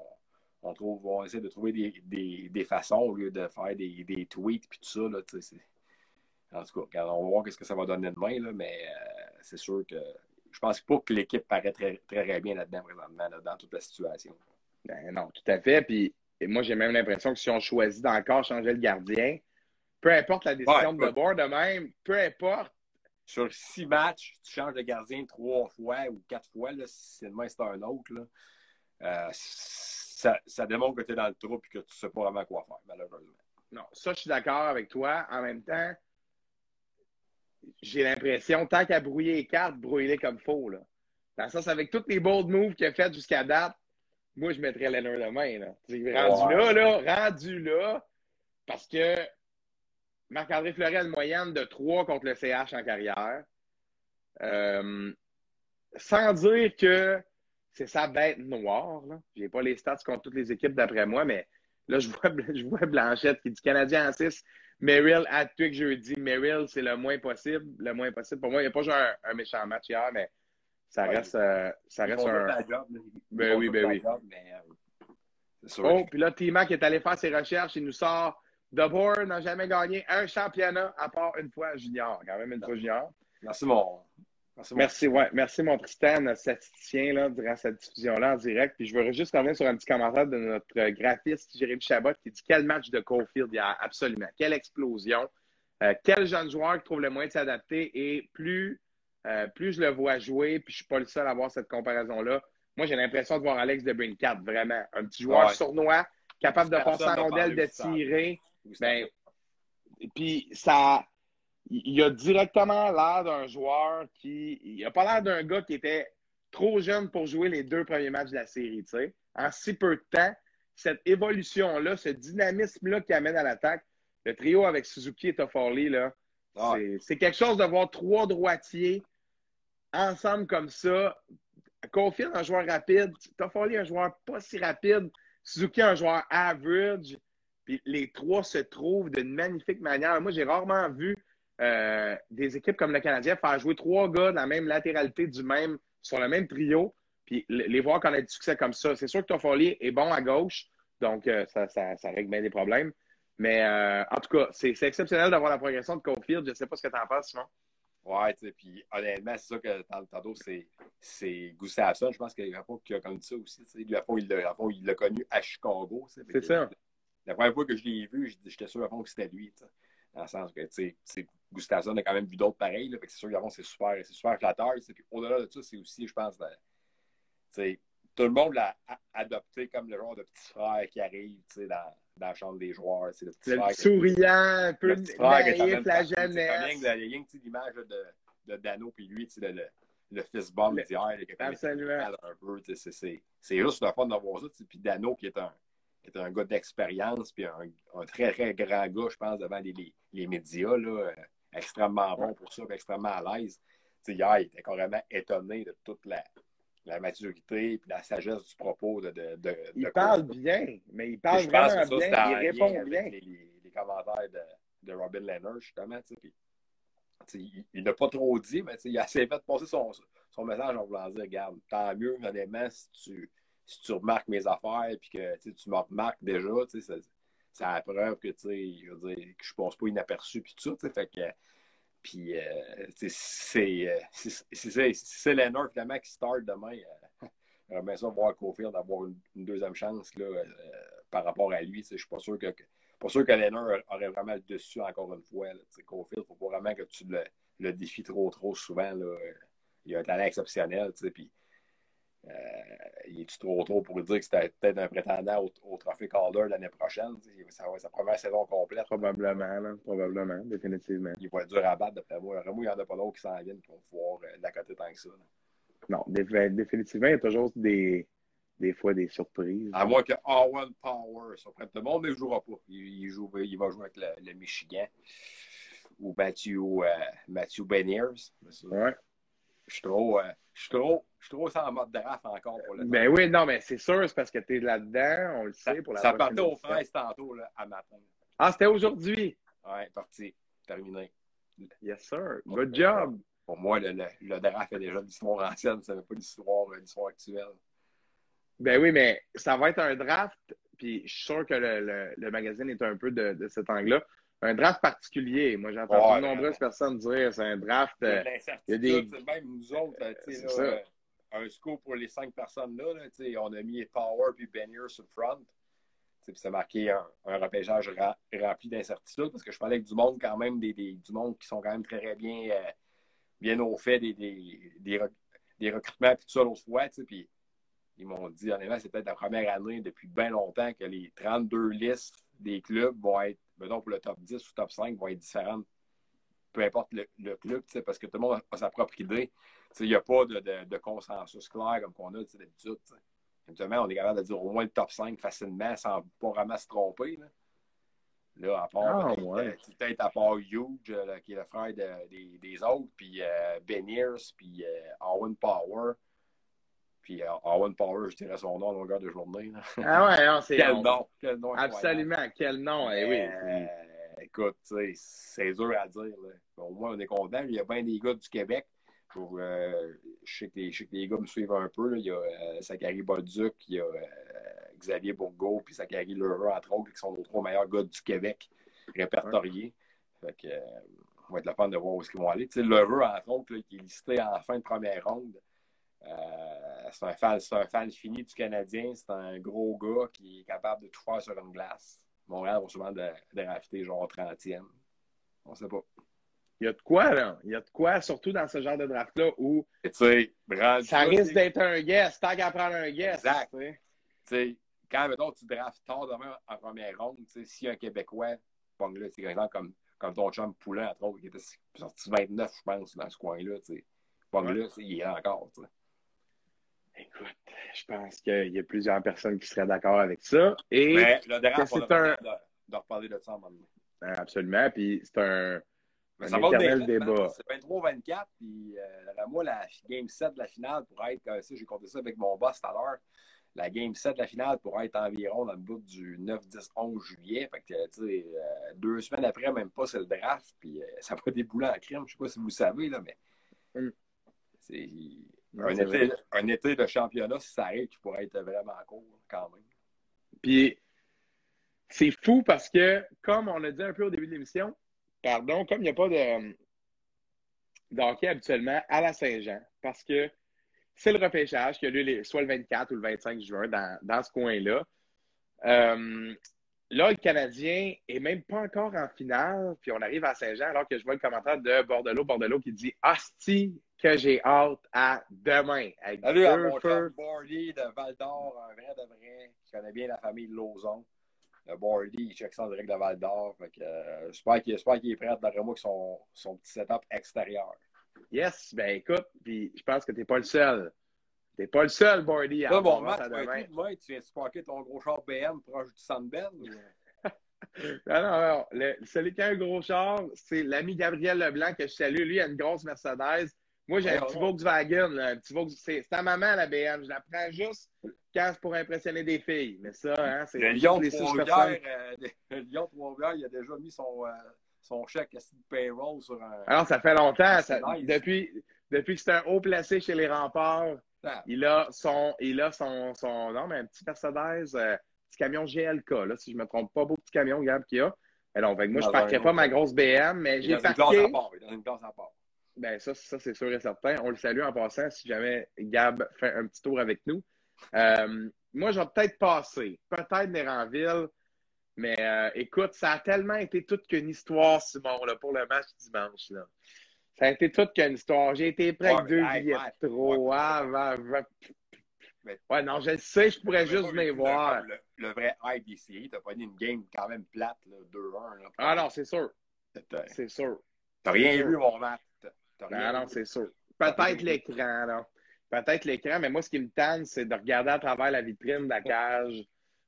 on, trouve, on essaie de trouver des, des, façons au lieu de faire des, des tweets puis tout ça. Là, en tout cas, on va voir ce que ça va donner demain, là, mais euh, c'est sûr que je pense pas que l'équipe paraît très, très, bien là-dedans présentement, dans toute la situation. Ben non, tout à fait. Puis moi, j'ai même l'impression que si on choisit d'encore changer le gardien, peu importe la décision de bord de même, peu importe. Sur six matchs, tu changes de gardien trois fois ou quatre fois, là, si demain c'est un autre. Là. Euh, ça, démontre que tu es dans le trou et que tu ne sais pas vraiment quoi faire, malheureusement. Non, ça, je suis d'accord avec toi. En même temps, j'ai l'impression, tant qu'à brouiller les cartes, brouiller-les comme faux. Là. Dans ça, avec tous les bold moves qu'il a fait jusqu'à date, moi, je mettrais Lennon demain. Là. Rendu là, là, rendu là, parce que Marc-André Fleury a une moyenne de 3 contre le CH en carrière. Euh, sans dire que c'est sa bête noire. Je n'ai pas les stats contre toutes les équipes d'après moi, mais là, je vois, je vois Blanchette qui dit Canadien en 6. Merrill à que jeudi. Merrill, c'est le moins possible. Le moins possible. Pour moi, il n'y a pas joué un, méchant match hier, mais ça reste, euh, ça reste un. ben oui, ben oui. Euh, oh, puis là, T-Mac est allé faire ses recherches. Il nous sort DeBoer n'a jamais gagné un championnat à part une fois junior. Quand même une fois junior. Merci, mon. Merci, ouais. Merci, mon Tristan, statisticien, là, durant cette diffusion-là en direct. Puis je veux juste revenir sur un petit commentaire de notre graphiste, Jérémy Chabot, qui dit Quel match de Caulfield hier, absolument. Quelle explosion. Euh, quel jeune joueur qui trouve le moyen de s'adapter. Et plus, euh, plus je le vois jouer, puis je suis pas le seul à avoir cette comparaison-là. Moi, j'ai l'impression de voir Alex de Brincat, vraiment. Un petit joueur sournois, capable de passer en rondelle, de tirer. Ben, puis ça, il a directement l'air d'un joueur qui. Il a pas l'air d'un gars qui était trop jeune pour jouer les deux premiers matchs de la série. sais. En si peu de temps, cette évolution-là, ce dynamisme-là qui amène à l'attaque, le trio avec Suzuki et Toffoli, là, ah. c'est quelque chose de voir trois droitiers ensemble comme ça. Confirme un joueur rapide, Toffoli un joueur pas si rapide, Suzuki un joueur average. Puis les trois se trouvent d'une magnifique manière. Moi, j'ai rarement vu euh, des équipes comme le Canadien faire jouer trois gars de la même latéralité du même, sur le même trio, puis les voir a du succès comme ça. C'est sûr que Toffoli est bon à gauche, donc euh, ça, règle bien des problèmes. Mais euh, en tout cas, c'est exceptionnel d'avoir la progression de Cofield. Je ne sais pas ce que tu en penses, Simon. Ouais, tu sais, puis honnêtement, c'est ça que tantôt, c'est Gustafsson. Je pense qu'il y a pas qui a connu ça aussi. Il l'a connu à Chicago. C'est ça. La première fois que je l'ai vu, j'étais sûr que c'était lui. Dans le sens que, tu sais, Gustafsson a quand même vu d'autres pareils. Là, fait que c'est sûr que c'est super, c'est super flatteur. Puis au-delà de ça, c'est aussi, je pense, sais, tout le monde l'a adopté comme le genre de petit frère qui arrive dans, dans la chambre des joueurs. Le petit le frère. Souriant, un peu naïf, la jeunesse. Il y a l'image de, de Dano, puis lui, le, le, le fist bomb d'hier. Absolument. C'est juste le fun d'avoir ça. Puis Dano, qui est un est un gars d'expérience, puis un, très, très grand gars, je pense, devant les, les, médias, là, euh, extrêmement bon pour ça, extrêmement à l'aise. Hier, il était carrément étonné de toute la, la maturité et la sagesse du propos de. de, de il parle bien, mais il parle vraiment bien, il répond bien. Les, les, commentaires de, de Robin Leonard, justement. il, il n'a pas trop dit, mais il a assez fait passer son, son message en voulant dire Regarde, tant mieux, honnêtement, si tu si tu remarques mes affaires et que tu me remarques déjà, c'est la preuve que, je veux pense pas inaperçu puis tout ça. Fait que, puis, euh, c'est euh, c'est Leonard finalement qui start demain. Euh, J'aimerais ça voir Cofield d'avoir une, deuxième chance là, euh, par rapport à lui. Je suis pas sûr que, pas aurait vraiment le dessus encore une fois. Cofield, il ne faut pas vraiment que tu le, défies trop, trop souvent. Il a un talent exceptionnel. Puis, euh, il est trop trop pour dire que c'était peut-être un prétendant au, trophée Calder l'année prochaine? Ça va être sa première saison complète. Probablement, probablement, définitivement. Il va être dur à battre d'après moi. Vraiment, il n'y en a pas d'autres qui s'en viennent qui vont pouvoir euh, côté tant que ça. Non, définitivement, il y a toujours des, des fois des surprises. À moins que Owen Power surprenne tout le monde, mais il ne jouera pas. Il, joue, il va jouer avec le, Michigan ou Matthew, euh, Matthew Beniers. Ouais. Je suis trop, euh, je suis trop, je suis trop en mode draft encore pour le Ben oui, non, mais c'est sûr, c'est parce que tu es là-dedans, on le sait. pour la ça partait aux fraises tantôt, là, à matin. Ah, c'était aujourd'hui? Ouais, parti. Terminé. Yes, sir. Good job. Pour moi, le, le, draft est déjà l'histoire ancienne, ça n'est pas l'histoire, euh, l'histoire actuelle. Ben oui, mais ça va être un draft, puis je suis sûr que le, le, magazine est un peu de, de cet angle-là un draft particulier. Moi, j'ai entendu de nombreuses personnes dire c'est un draft. Il y a, euh, des... Même nous autres, euh, un scoop pour les cinq personnes-là, on a mis Power puis Benier sur le front. Puis ça marqué un, un repêchage rempli d'incertitudes parce que je parlais avec du monde quand même, des, du monde qui sont quand même très bien, euh, bien au fait des, des, des, recrutements puis tout ça l'autre fois. Puis ils m'ont dit, honnêtement, c'est peut-être la première année depuis bien longtemps que les 32 listes des clubs vont être mettons, pour le top 10 ou top 5 vont être différentes. Peu importe le, club, parce que tout le monde a, sa propre idée. Il n'y a pas de, de, consensus clair comme qu'on a d'habitude. Évidemment, on est capable de dire au moins le top 5 facilement sans pas vraiment se tromper. Là, à part, ah, peut-être à part Huge, qui est le frère des, des, autres, puis euh, Ben puis Owen Power. Puis Owen Power, je dirais son nom à longueur de journée. Ah ouais, non, c'est quel, nom, quel nom Absolument, quel nom, eh oui. écoute, c'est dur à dire. Au moins, on est content. Il y a bien des gars du Québec. Pour, je, sais que les, je, sais que les, gars me suivent un peu. Il y a euh, Zachary Bolduc, il y a Xavier Bourgault, puis Zachary Lheureux, entre autres, qui sont nos trois meilleurs gars du Québec répertoriés. Fait que, euh, va être la fun de voir où ils vont aller. Tu sais, Lheureux, entre autres, qui est listé en fin de première ronde. Euh, c'est un, fan, un fan fini du Canadien. C'est un gros gars qui est capable de tout faire sur une glace. Montréal va souvent de, de rafter genre 30e. On sait pas. Il y a de quoi, là. Il y a de quoi, surtout dans ce genre de draft-là, où ça risque d'être un guest, tant qu'à prendre un guest. Exact. Tu sais, quand mettons, tu drafts tard demain en première ronde, si un Québécois, là, c'est exemple comme, comme ton chum Poulain, entre autres, qui était sorti 29, je pense, dans ce coin-là. Bon, là, il y est encore. T'sais. Écoute, je pense qu'il y a plusieurs personnes qui seraient d'accord avec ça. Et Mais le draft, c'est un... de, de, reparler de ça en moment. Absolument. Puis c'est un, un ça éternel débat. C'est 23-24. Puis euh, moi, la game 7 de la finale pourrait être, euh, j'ai compté ça avec mon boss tout à l'heure, la game 7 de la finale pourrait être environ dans le bout du 9, 10, 11 juillet. Fait que, tu sais, euh, deux semaines après, même pas, c'est le draft. Puis euh, ça va débouler en crime. Je sais pas si vous le savez, là, mais mm. c'est un, été, un été de championnat, ça qui pourrait être vraiment court quand même. Puis c'est fou parce que, comme on a dit un peu au début de l'émission, pardon, comme il n'y a pas de, de hockey habituellement à la Saint-Jean, parce que c'est le repêchage qui a lieu soit le 24 ou le 25 juin dans, dans ce coin-là. Euh, là, le Canadien est même pas encore en finale, puis on arrive à Saint-Jean alors que je vois le commentaire de Bordelot, Bordelot qui dit Asti que j'ai hâte à demain. Avec Salut à mon Bordy de Val d'Or, un vrai de vrai, qui connaît bien la famille de Lauzon. Le Bordy, il check ça en direct de Val d'Or. Euh, j'espère qu'il est prêt d'après moi avec son, son petit setup extérieur. Yes, ben écoute, puis je pense que tu n'es pas le seul. Tu n'es pas le seul, à Là, bon, Matt, tu tu viens de ton gros char BM proche du Sandbell? non, non, non. celui qui a un gros char, c'est l'ami Gabriel Leblanc que je salue. Lui, il a une grosse Mercedes. Moi, j'ai un petit Volkswagen. Là, un petit C'est ta maman, la BM. Je la prends juste quand c'est pour impressionner des filles. Mais ça, hein, c'est... Le Lyon Trois-Rivières, euh, le Lyon Trois-Rivières, il a déjà mis son... Euh, son chèque de payroll sur un. Alors, ça fait longtemps. depuis, depuis que c'est un haut placé chez les remparts, ah. Il a son. Il a son, son non, mais un petit Mercedes, euh, petit camion GLK, là, si je ne me trompe pas, beau petit camion, Gab, qu'il a. Alors, moi, je ne parquerais pas ma grosse BM, mais j'ai parqué. Une part, il une classe à part. Ben, ça, ça c'est sûr et certain. On le salue en passant si jamais Gab fait un petit tour avec nous. Euh, moi, je vais peut-être passer. Peut-être Néranville. Mais euh, écoute, ça a tellement été toute qu'une histoire, Simon, là, pour le match dimanche. Là. Ça a été toute qu'une histoire. J'ai été prêt avec deux billets trop. Ah, ouais, non, je sais, je pourrais juste venir voir. Le, vrai hype ici, t'as pas une game quand même plate, 2-1. Ah non, c'est sûr. C'est sûr. T'as rien vu, mon match. Non, non, c'est sûr. Peut-être l'écran, là. Peut-être l'écran, mais moi, ce qui me tente, c'est de regarder à travers la vitrine de la cage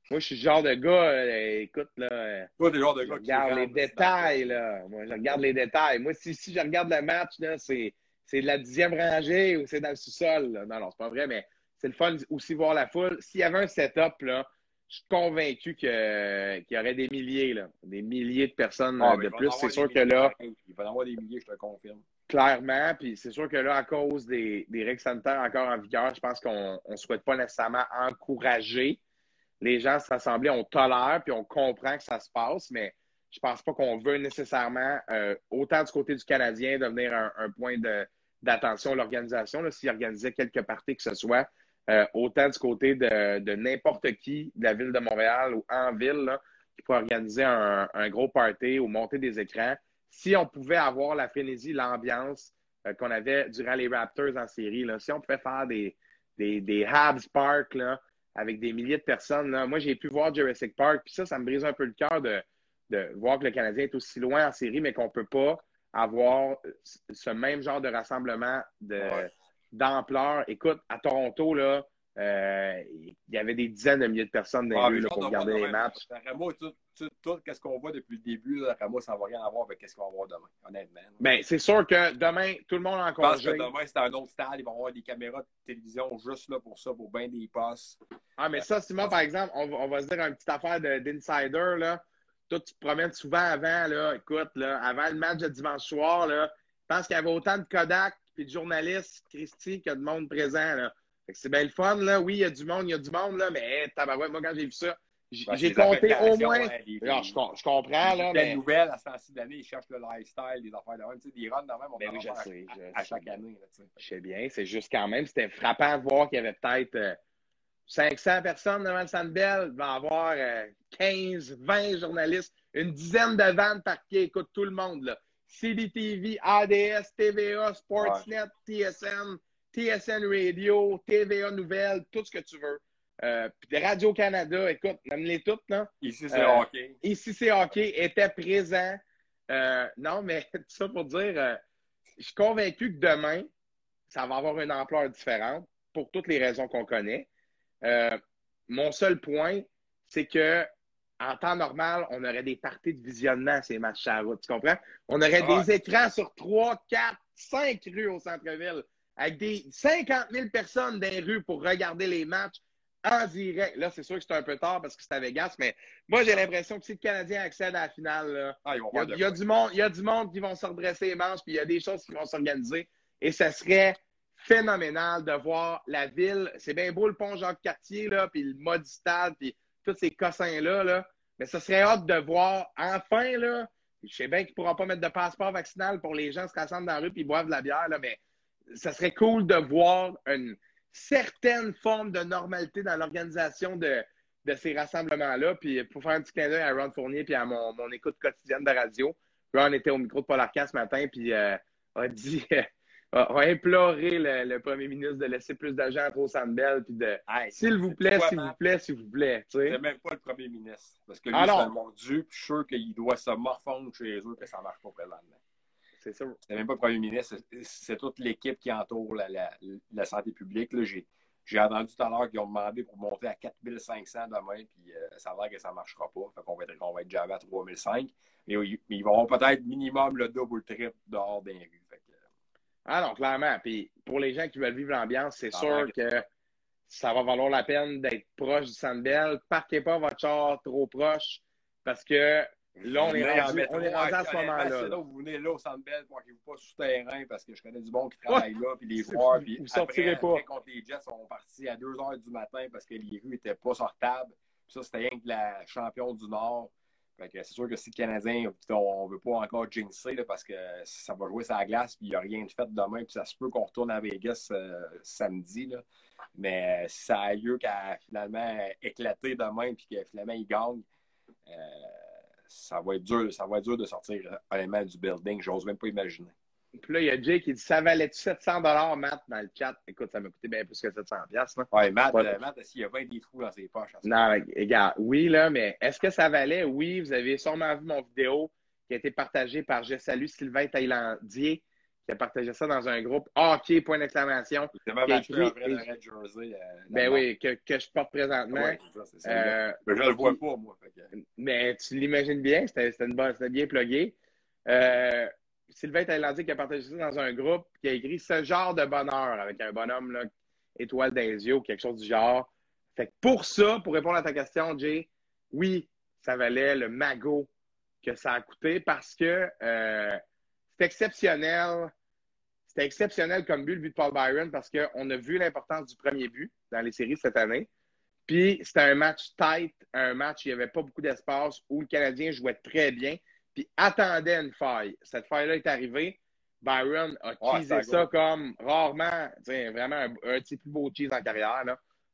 moi, je suis le genre de gars, euh, écoute, là. Euh, Toi, genre de gars je regarde les détails, là. Moi, je regarde les détails. Moi, si, si je regarde le match, là, c'est, c'est de la dixième rangée ou c'est dans le sous-sol. Non, non, c'est pas vrai, mais c'est le fun aussi voir la foule. S'il y avait un setup, là, je suis convaincu que, qu'il y aurait des milliers, là, des milliers de personnes ah, de plus. C'est sûr que là. Il va y en avoir des milliers, je te confirme. Clairement, puis c'est sûr que là, à cause des, des règles sanitaires encore en vigueur, je pense qu'on ne souhaite pas nécessairement encourager les gens se rassembler, on tolère, puis on comprend que ça se passe, mais je pense pas qu'on veut nécessairement, euh, autant du côté du Canadien, devenir un, point d'attention à l'organisation, s'il organisait quelque partie que ce soit, euh, autant du côté de, n'importe qui de la ville de Montréal ou en ville, qui pourrait organiser un, gros party ou monter des écrans. Si on pouvait avoir la frénésie, l'ambiance euh, qu'on avait durant les Raptors en série, là, si on pouvait faire des, des, des Habs Park, là, avec des milliers de personnes. Moi, j'ai pu voir Jurassic Park, puis ça, ça me brise un peu le cœur de, voir que le Canadien est aussi loin en série, mais qu'on ne peut pas avoir ce même genre de rassemblement d'ampleur. Écoute, à Toronto, là, Euh, il y avait des dizaines de milliers de personnes dans les ah, pour regarder les matchs. Tout, ce qu'on voit depuis le début, là, Ramo, ça ne va rien avoir avec ce qu'on va voir demain, honnêtement. Ben, c'est sûr que demain, tout le monde en congé. Je pense que demain, c'est un autre stade. Ils vont avoir des caméras de télévision juste là pour ça, pour bien des passes. Ah, mais ça, Simon, par exemple, on, on va se dire une petite affaire d'insider. là. Toi, tu te promènes souvent avant, là, écoute, là, avant le match de dimanche soir, là, je pense qu'il y avait autant de Kodak et de journalistes, Christy, que de monde présent. Là. C'est bien le fun, là. Oui, il y a du monde, il y a du monde, là, mais tabarouette, moi, quand j'ai vu ça, j'ai compté au moins. Alors, je, je, comprends, là. Mais... nouvelle à ce temps-ci d'année, ils cherchent le lifestyle, des affaires de même. Tu sais, des runs de même, on ben oui, je sais, à, à, chaque année. Là, je sais bien. C'est juste quand même, c'était frappant de voir qu'il y avait peut-être 500 euh, personnes devant le Sandbell. Il va y avoir 15, euh, 20 journalistes, une dizaine de vannes parquées. Écoute, tout le monde, là. CBTV, ADS, TVA, Sportsnet, TSN, TSN Radio, TVA Nouvelles, tout ce que tu veux. Euh, puis Radio-Canada, écoute, nomme-les toutes, non? Ici, c'est euh, hockey. Ici, c'est hockey, était présent. Euh, non, mais tout ça pour dire, je suis convaincu que demain, ça va avoir une ampleur différente pour toutes les raisons qu'on connaît. mon seul point, c'est que en temps normal, on aurait des parties de visionnement à ces matchs à route. Tu comprends? On aurait ah, des écrans sur 3, 4, 5 rues au centre-ville avec des 50 000 personnes dans les rues pour regarder les matchs en direct. Là, c'est sûr que c'est un peu tard parce que c'est à Vegas, mais moi, j'ai l'impression que si le Canadien accède à la finale, ah, il, y a, du monde, il y a du monde qui vont se redresser les manches, puis il y a des choses qui vont s'organiser. Et ce serait phénoménal de voir la ville. C'est bien beau le pont Jacques-Cartier, puis le mode stade, puis tous ces cossins-là, là. mais ce serait hâte de voir enfin, là, je sais bien qu'ils ne pourront pas mettre de passeport vaccinal pour les gens qui se rassemblent dans la rue et boivent de la bière, là, mais ça serait cool de voir une certaine forme de normalité dans l'organisation de, ces rassemblements-là. Puis pour faire un petit clin d'œil à Ron Fournier et à mon, écoute quotidienne de radio, Ron était au micro de Paul Arcand ce matin puis euh, a dit a, imploré le, premier ministre de laisser plus d'argent à au Sandbell puis de s'il vous plaît, s'il vous plaît, s'il vous plaît. C'est même pas le premier ministre. Parce que lui, c'est un mon Dieu, puis je suis sûr qu'il doit se morfondre chez eux que ça marche pas présentement. C'est ça. C'est même pas le premier ministre, c'est toute l'équipe qui entoure la, santé publique. J'ai entendu tout à l'heure qu'ils ont demandé pour monter à 4500 demain, puis euh, ça a l'air que ça ne marchera pas. Fait qu'on va être, on va être jamais à 3005. Mais, ils vont peut-être minimum le double ou le triple dehors des rues. Ah non, clairement. Puis pour les gens qui veulent vivre l'ambiance, c'est sûr que ça va valoir la peine d'être proche du Sandbell. Parquez pas votre char trop proche parce que là, on est rendu, on est rendu à ce moment-là. Là, vous venez là au Sandbell, marquez-vous pas souterrain parce que je connais du bon qui travaille là, puis les voir. Puis vous sortirez pas. Après, contre les Jets, on parti à 2 h du matin parce que les rues n'étaient pas sortables. Puis ça, c'était rien que la champion du Nord c'est sûr que si le Canadien, on ne veut pas encore jinxer parce que ça va jouer la glace puis il n'y a rien de fait demain, puis ça se peut qu'on retourne à Vegas euh, samedi. Mais si ça a lieu qu'à finalement éclater demain puis que finalement il gagne, euh, ça va être dur, ça va être dur de sortir honnêtement du building. J'ose même pas imaginer. Puis là, il y a Jay qui dit Ça valait-tu 700 Matt, dans le chat? Écoute, ça m'a coûté bien plus que 700 Oui, Matt, euh, Matt est-ce qu'il y a 20 des trous dans ses poches Non, regarde, oui, là, mais est-ce que ça valait? Oui, vous avez sûrement vu mon vidéo qui a été partagée par Je salue Sylvain Thaïlandier qui a partagé ça dans un groupe OK, point d'exclamation. C'est même un vrai Red Jersey. Euh, ben oui, que, que, je porte présentement. Ouais, ça, euh, mais je ne le vois pas, moi. Mais tu l'imagines bien, c'était bien plugué. Euh, Sylvain Thaïlandais qui a partagé ça dans un groupe, qui a écrit ce genre de bonheur avec un bonhomme là, étoile yeux ou quelque chose du genre. Fait que pour ça, pour répondre à ta question, Jay, oui, ça valait le magot que ça a coûté parce que c'est exceptionnel. C'était exceptionnel comme but, le but de Paul Byron, parce qu'on a vu l'importance du premier but dans les séries cette année. Puis c'était un match tight, un match où il n'y avait pas beaucoup d'espace, où le Canadien jouait très bien puis attendait une faille. Cette faille-là est arrivée. Byron a teasé ça comme rarement, vraiment un, un petit plus beau cheese en carrière.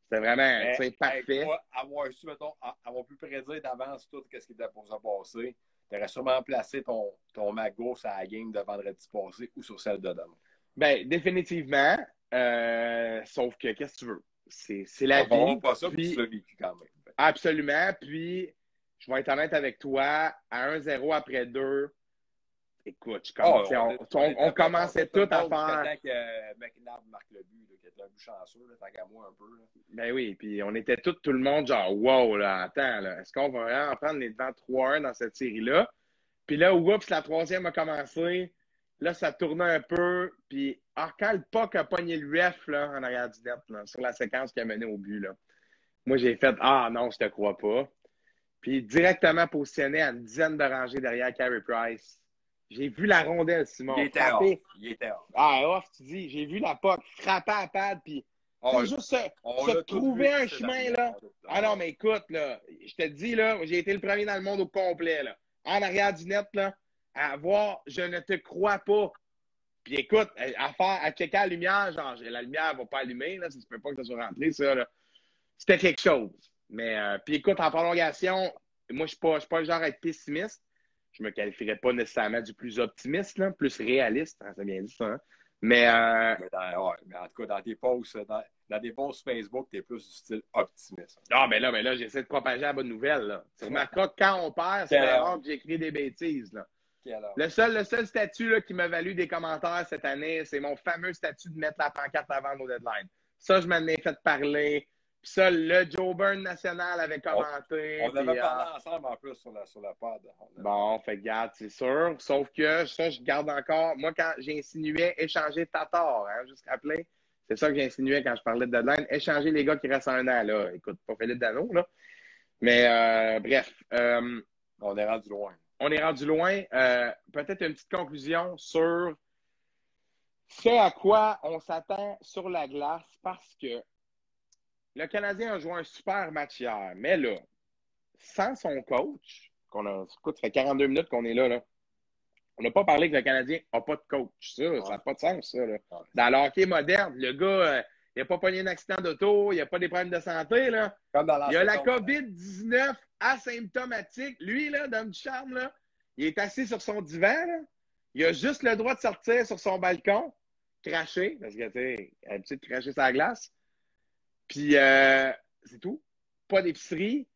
C'était vraiment parfait. avoir su, mettons, avoir pu prédire d'avance tout ce qui était pour se passer, tu aurais sûrement placé ton, ton magot sur la game de vendredi passé ou sur celle de demain. Bien, définitivement. Euh, sauf que, qu'est-ce que tu veux? C'est la vie. pas ça, puis, tu l'as vécu quand même. Absolument. Puis, je vais être honnête avec toi, à 1-0 après 2, écoute, je commence, oh, on, on, on, commençait tout à faire. que McNabb marque le but, qui est un but chanceux, tant qu'à moi un peu. Ben oui, puis on était tout, tout le monde genre, wow, là, attends, là, est-ce qu'on va vraiment prendre les devants 3-1 dans cette série-là? Puis là, oups, la troisième a commencé. Là, ça tournait un peu. Puis, le puck a pogné le ref là, en arrière du net, là, sur la séquence qui a mené au but, là, moi, j'ai fait Ah non, je te crois pas. Puis, directement positionné à une dizaine de rangées derrière Carey Price. J'ai vu la rondelle, Simon. Il était frapper. Il était off. Ah, off, tu dis. J'ai vu la puck frapper à pad, puis on, juste se, se trouver un chemin, là. Ah non, mais écoute, là, je te dis, là, j'ai été le premier dans le monde au complet, là. En arrière du net, là, à voir, je ne te crois pas. Puis écoute, à faire, à checker la lumière, genre, la lumière ne va pas allumer, là, ça se peut pas que ça soit rentré, ça, là. C'était quelque chose. Mais, euh, puis écoute, en prolongation, moi, je ne suis pas, pas le genre à être pessimiste. Je ne me qualifierais pas nécessairement du plus optimiste, là, plus réaliste, hein, c'est bien dit ça. Hein. Mais, euh... mais, dans, ouais, mais, en tout cas, dans tes posts, dans, dans des posts Facebook, tu es plus du style optimiste. Non, mais là, mais là j'essaie de propager la bonne nouvelle. Là. Tu remarqueras que quand on perd, c'est rare que j'écris des bêtises. Là. Le seul, le seul statut là, qui m'a valu des commentaires cette année, c'est mon fameux statut de mettre la pancarte avant nos deadlines. Ça, je m'en ai fait parler. Puis ça, le Joe Byrne national avait commenté. On, avait parlé euh, ensemble en plus sur la, sur la pod. Bon, fait garde, c'est sûr. Sauf que ça, je garde encore. Moi, quand j'insinuais échanger Tatar, hein, juste rappeler, c'est ça que j'insinuais quand je parlais de deadline. Échanger les gars qui restent un an, là. Écoute, pas Philippe Dano, là. Mais euh, bref. Euh, on est rendu loin on est rendu loin. Euh, peut-être une petite conclusion sur ce à quoi on s'attend sur la glace parce que le Canadien a joué un super match hier, mais là, sans son coach, qu'on a, écoute, ça fait 42 minutes qu'on est là, là. On n'a pas parlé que le Canadien n'a pas de coach. Ça, ça n'a pas de sens, ça. Dans le hockey moderne, le gars, euh, il n'a pas pogné un accident d'auto, il n'a pas des problèmes de santé. Là. il a la COVID-19 asymptomatique. Lui, là, dans le charme, là, il est assis sur son divan. Là. Il a juste le droit de sortir sur son balcon, cracher, parce que, tu sais, habitué de cracher sa glace. Puis, euh, c'est tout. Pas d'épicerie,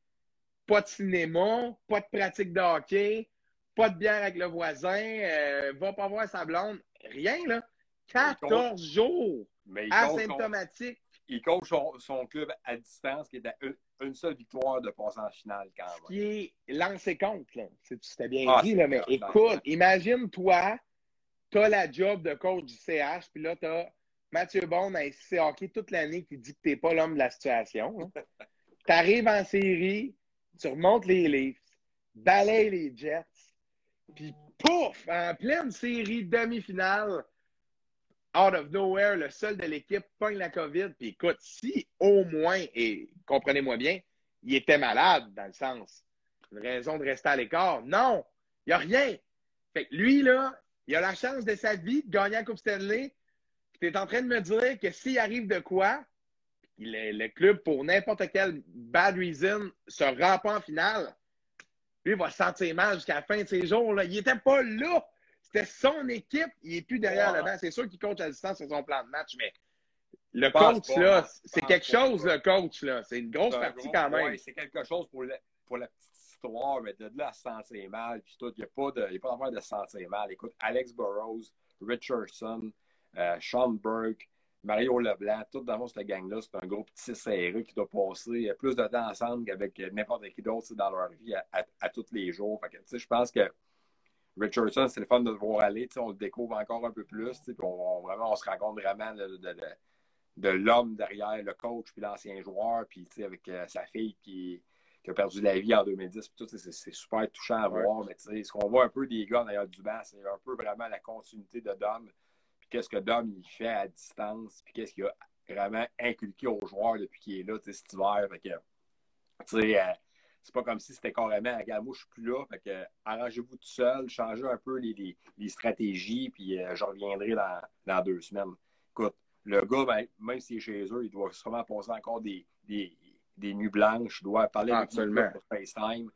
pas de cinéma, pas de pratique de hockey, pas de bière avec le voisin, euh, va pas voir sa blonde. Rien, là. 14 jours mais asymptomatique. il coach son, club à distance, qui est à une, seule victoire de passer en finale quand même. Qui est lancé contre, là. C'était bien ah, dit, là, mais écoute, imagine, toi, tu as la job de coach du CH, puis là, tu as Mathieu Bond à SC Hockey toute l'année qui dit que tu n'es pas l'homme de la situation. tu arrives en série, tu remontes les Leafs, balayes les Jets, puis pouf, en pleine série demi-finale, out of nowhere, le seul de l'équipe pogne la COVID. Puis écoute, si au moins, et comprenez-moi bien, il était malade, dans le sens, une raison de rester à l'écart. Non, il n'y a rien. Fait que lui, là, il a la chance de sa vie de gagner la Coupe Stanley. Tu es en train de me dire que s'il arrive de quoi, le, club, pour n'importe quel bad reason, se rend pas en finale, lui, il va se sentir mal jusqu'à la fin de ses jours. Il n'était pas là. C'était son équipe. Il n'est plus derrière le banc. C'est sûr qu'il coach à distance sur son plan de match, mais le coach, là, c'est quelque chose, le coach, là. C'est une grosse partie quand même. Oui, c'est quelque chose pour, pour la petite histoire, mais de là à se sentir mal, puis tout, il n'y a pas d'affaire de, de se sentir mal. Écoute, Alex Burrows, Richardson, euh, Sean Burke, Mario Leblanc, tout dans cette gang-là, c'est un groupe petit serré qui doit passer plus de temps ensemble qu'avec n'importe qui d'autre dans leur vie à, tous les jours. Fait que, je pense que Richardson, c'est le fun de le voir aller. On le découvre encore un peu plus. On, vraiment, on se rend compte vraiment de, l'homme derrière le coach puis l'ancien joueur, puis avec euh, sa fille qui, a perdu la vie en 2010. C'est super touchant à voir. Mais ce qu'on voit un peu des gars d'ailleurs du banc, c'est un peu vraiment la continuité de Dom. Puis qu'est-ce que Dom il fait à distance, puis qu'est-ce qu'il a vraiment inculqué aux joueurs depuis qu'il est là cet hiver. Fait que, euh, c'est pas comme si c'était carrément, regarde, moi, je suis plus là. Fait que, arrangez-vous tout seul, changez un peu les, stratégies, puis euh, je reviendrai dans, deux semaines. Écoute, le gars, ben, même s'il est chez eux, il doit sûrement passer encore des, nuits blanches, il doit parler avec le sur FaceTime.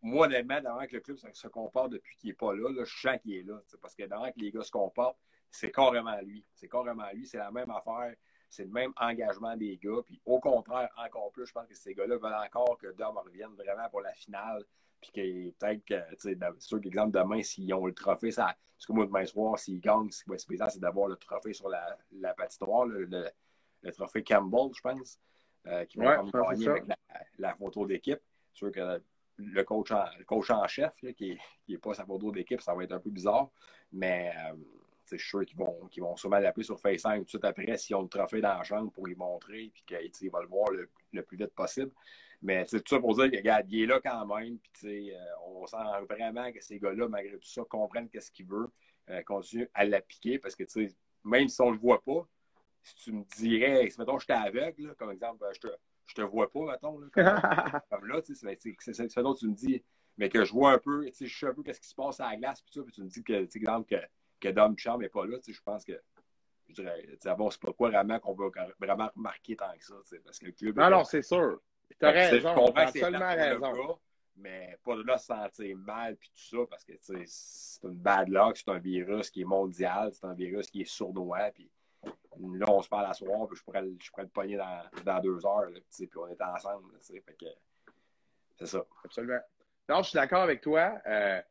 moi, honnêtement, avant que le club se, comporte depuis qu'il n'est pas là, là, je sens qu'il est là. Parce que avant que les gars se comportent, c'est carrément lui. C'est carrément lui. C'est la même affaire c'est le même engagement des gars. Puis au contraire, encore plus, je pense que ces gars-là veulent encore que Dom revienne vraiment pour la finale. Puis que peut-être que, tu sais, sûr qu'exemple, demain, s'ils ont le trophée, ça, parce que moi, demain soir, s'ils gagnent, ce qui va être spécial, c'est d'avoir le trophée sur la, la patinoire, le, le trophée Campbell, je pense, qui va gagner avec la, photo d'équipe. sûr que le coach en, le coach en chef, qui n'est pas sa photo d'équipe, ça va être un peu bizarre. Mais je suis sûr qu'ils vont, vont sûrement l'appeler sur FaceTime tout de suite après s'ils ont le trophée dans la chambre pour y montrer puis qu'il va le voir le, plus vite possible. Mais c'est tout ça pour dire que, regarde, il est là quand même. Puis, euh, on sent vraiment que ces gars-là, malgré tout ça, comprennent qu'est-ce qu'il veut, euh, continuent à l'appliquer parce que, même si on ne le voit pas, si tu me dirais, si mettons, j'étais aveugle, comme exemple, je te, je te vois pas, mettons, là, comme, là, c'est ça dont tu me dis, mais que je vois un peu, je sais un peu qu'est-ce qui se passe à la glace, puis, puis tu me dis que, exemple, que que Dom Charm n'est pas là, je pense que je dirais, c'est pas quoi vraiment qu'on va vraiment remarquer tant que ça, parce que le club. Non, non, c'est sûr. Tu as raison, tu as absolument raison. mais pas de là se sentir mal puis tout ça, parce que c'est une bad luck, c'est un virus qui est mondial, c'est un virus qui est sournois, puis là, on se parle à soir, puis je pourrais, je pourrais le pogner dans, dans deux heures, puis on est ensemble, fait que c'est ça. Absolument. Non, je suis d'accord avec toi. Euh,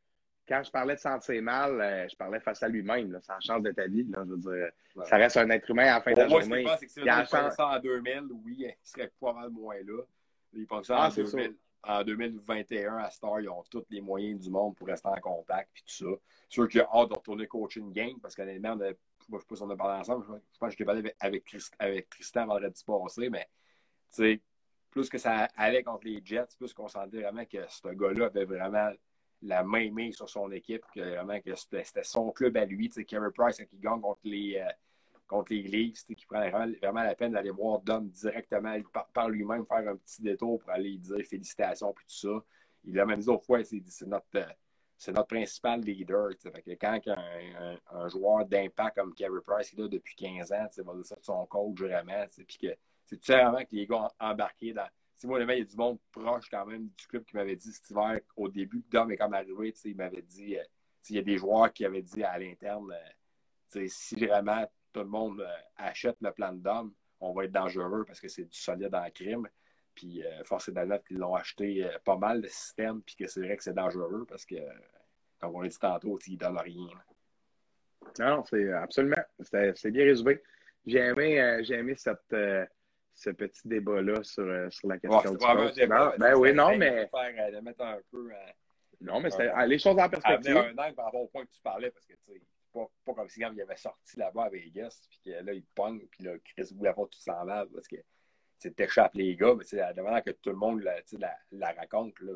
quand je parlais de sentir mal, euh, je parlais face à lui-même. Ça change de ta vie. Là, je veux dire, ça reste un être humain à la fin de la moi, journée. Moi, c'est que si il ça en 2000, oui, il serait pas mal moins là. Il pense ça ah, en, en 2021, à Star, ils ont tous les moyens du monde pour rester en contact et tout ça. Sûr qu'il a hâte de retourner coaching game parce qu'honnêtement, je ne sais pas si on a parlé ensemble. Je pense que je t'ai parlé avec, avec, Tristan vendredi passé, mais plus que ça allait contre les Jets, plus qu'on sentait vraiment que ce gars-là avait vraiment la main mise sur son équipe, que vraiment que c'était son club à lui. Kerry Price, qui gagne contre les, euh, contre les qui prend vraiment, la peine d'aller voir Dom directement par, lui-même, faire un petit détour pour aller dire félicitations puis tout ça. Il a même dit autrefois, fois, c'est notre, euh, c'est notre principal leader. Fait que quand un, joueur d'impact comme Kerry Price est là depuis 15 ans, va dire ça de son coach vraiment, puis que c'est tout vraiment que les gars ont embarqué dans moi, il y a du monde proche quand même du club qui m'avait dit cet hiver, au début, Dom est comme arrivé, il m'avait dit, euh, il y a des joueurs qui avaient dit à l'interne, euh, si vraiment tout le monde euh, achète le plan de Dom, on va être dangereux parce que c'est du solide le crime. Puis, force est d'admettre qu'ils l'ont acheté pas mal, le système, puis que c'est vrai que c'est dangereux parce que, comme on l'a dit tantôt, ils ne donnent rien. Non, c'est absolument. C'est bien résumé. J'ai aimé, j'ai aimé cette ce petit débat-là sur, euh, sur la question du débat, Ben oui, non, mais. Faire, de mettre un peu. Euh, non, mais c'était les choses en perspective. un angle par rapport au point que tu parlais, parce que, tu sais, pas, pas comme si quand il avait sorti là-bas à Vegas, puis que là, il pogne, puis là, Chris voulait pas tout s'en va parce que t'échappes les gars, mais tu sais, demandant que tout le monde la, la, la raconte, là,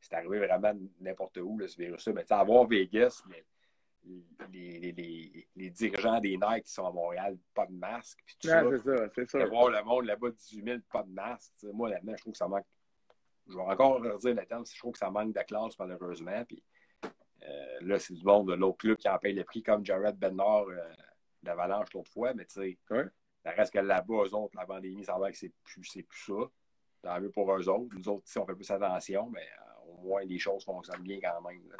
c'est arrivé vraiment n'importe où, là, ce virus-là. Mais avoir Vegas, mais les, les, les, dirigeants des Nike qui sont à Montréal, pas de masque. Puis tout c'est ça, c'est ça. voir le monde là-bas, 18 000, pas de masque. moi, là-dedans, je trouve que ça manque. Je vais encore redire la terme, je trouve que ça manque de classe, malheureusement. Puis euh, là, c'est du monde de l'autre club qui en paye le prix, comme Jared Bernard euh, d'Avalanche l'autre fois. Mais tu sais, ça reste que là-bas, eux autres, la pandémie, ça va que c'est plus, c'est plus ça. Tant mieux pour eux autres. Nous autres, on fait plus attention, mais euh, au moins, les choses fonctionnent bien quand même. Là,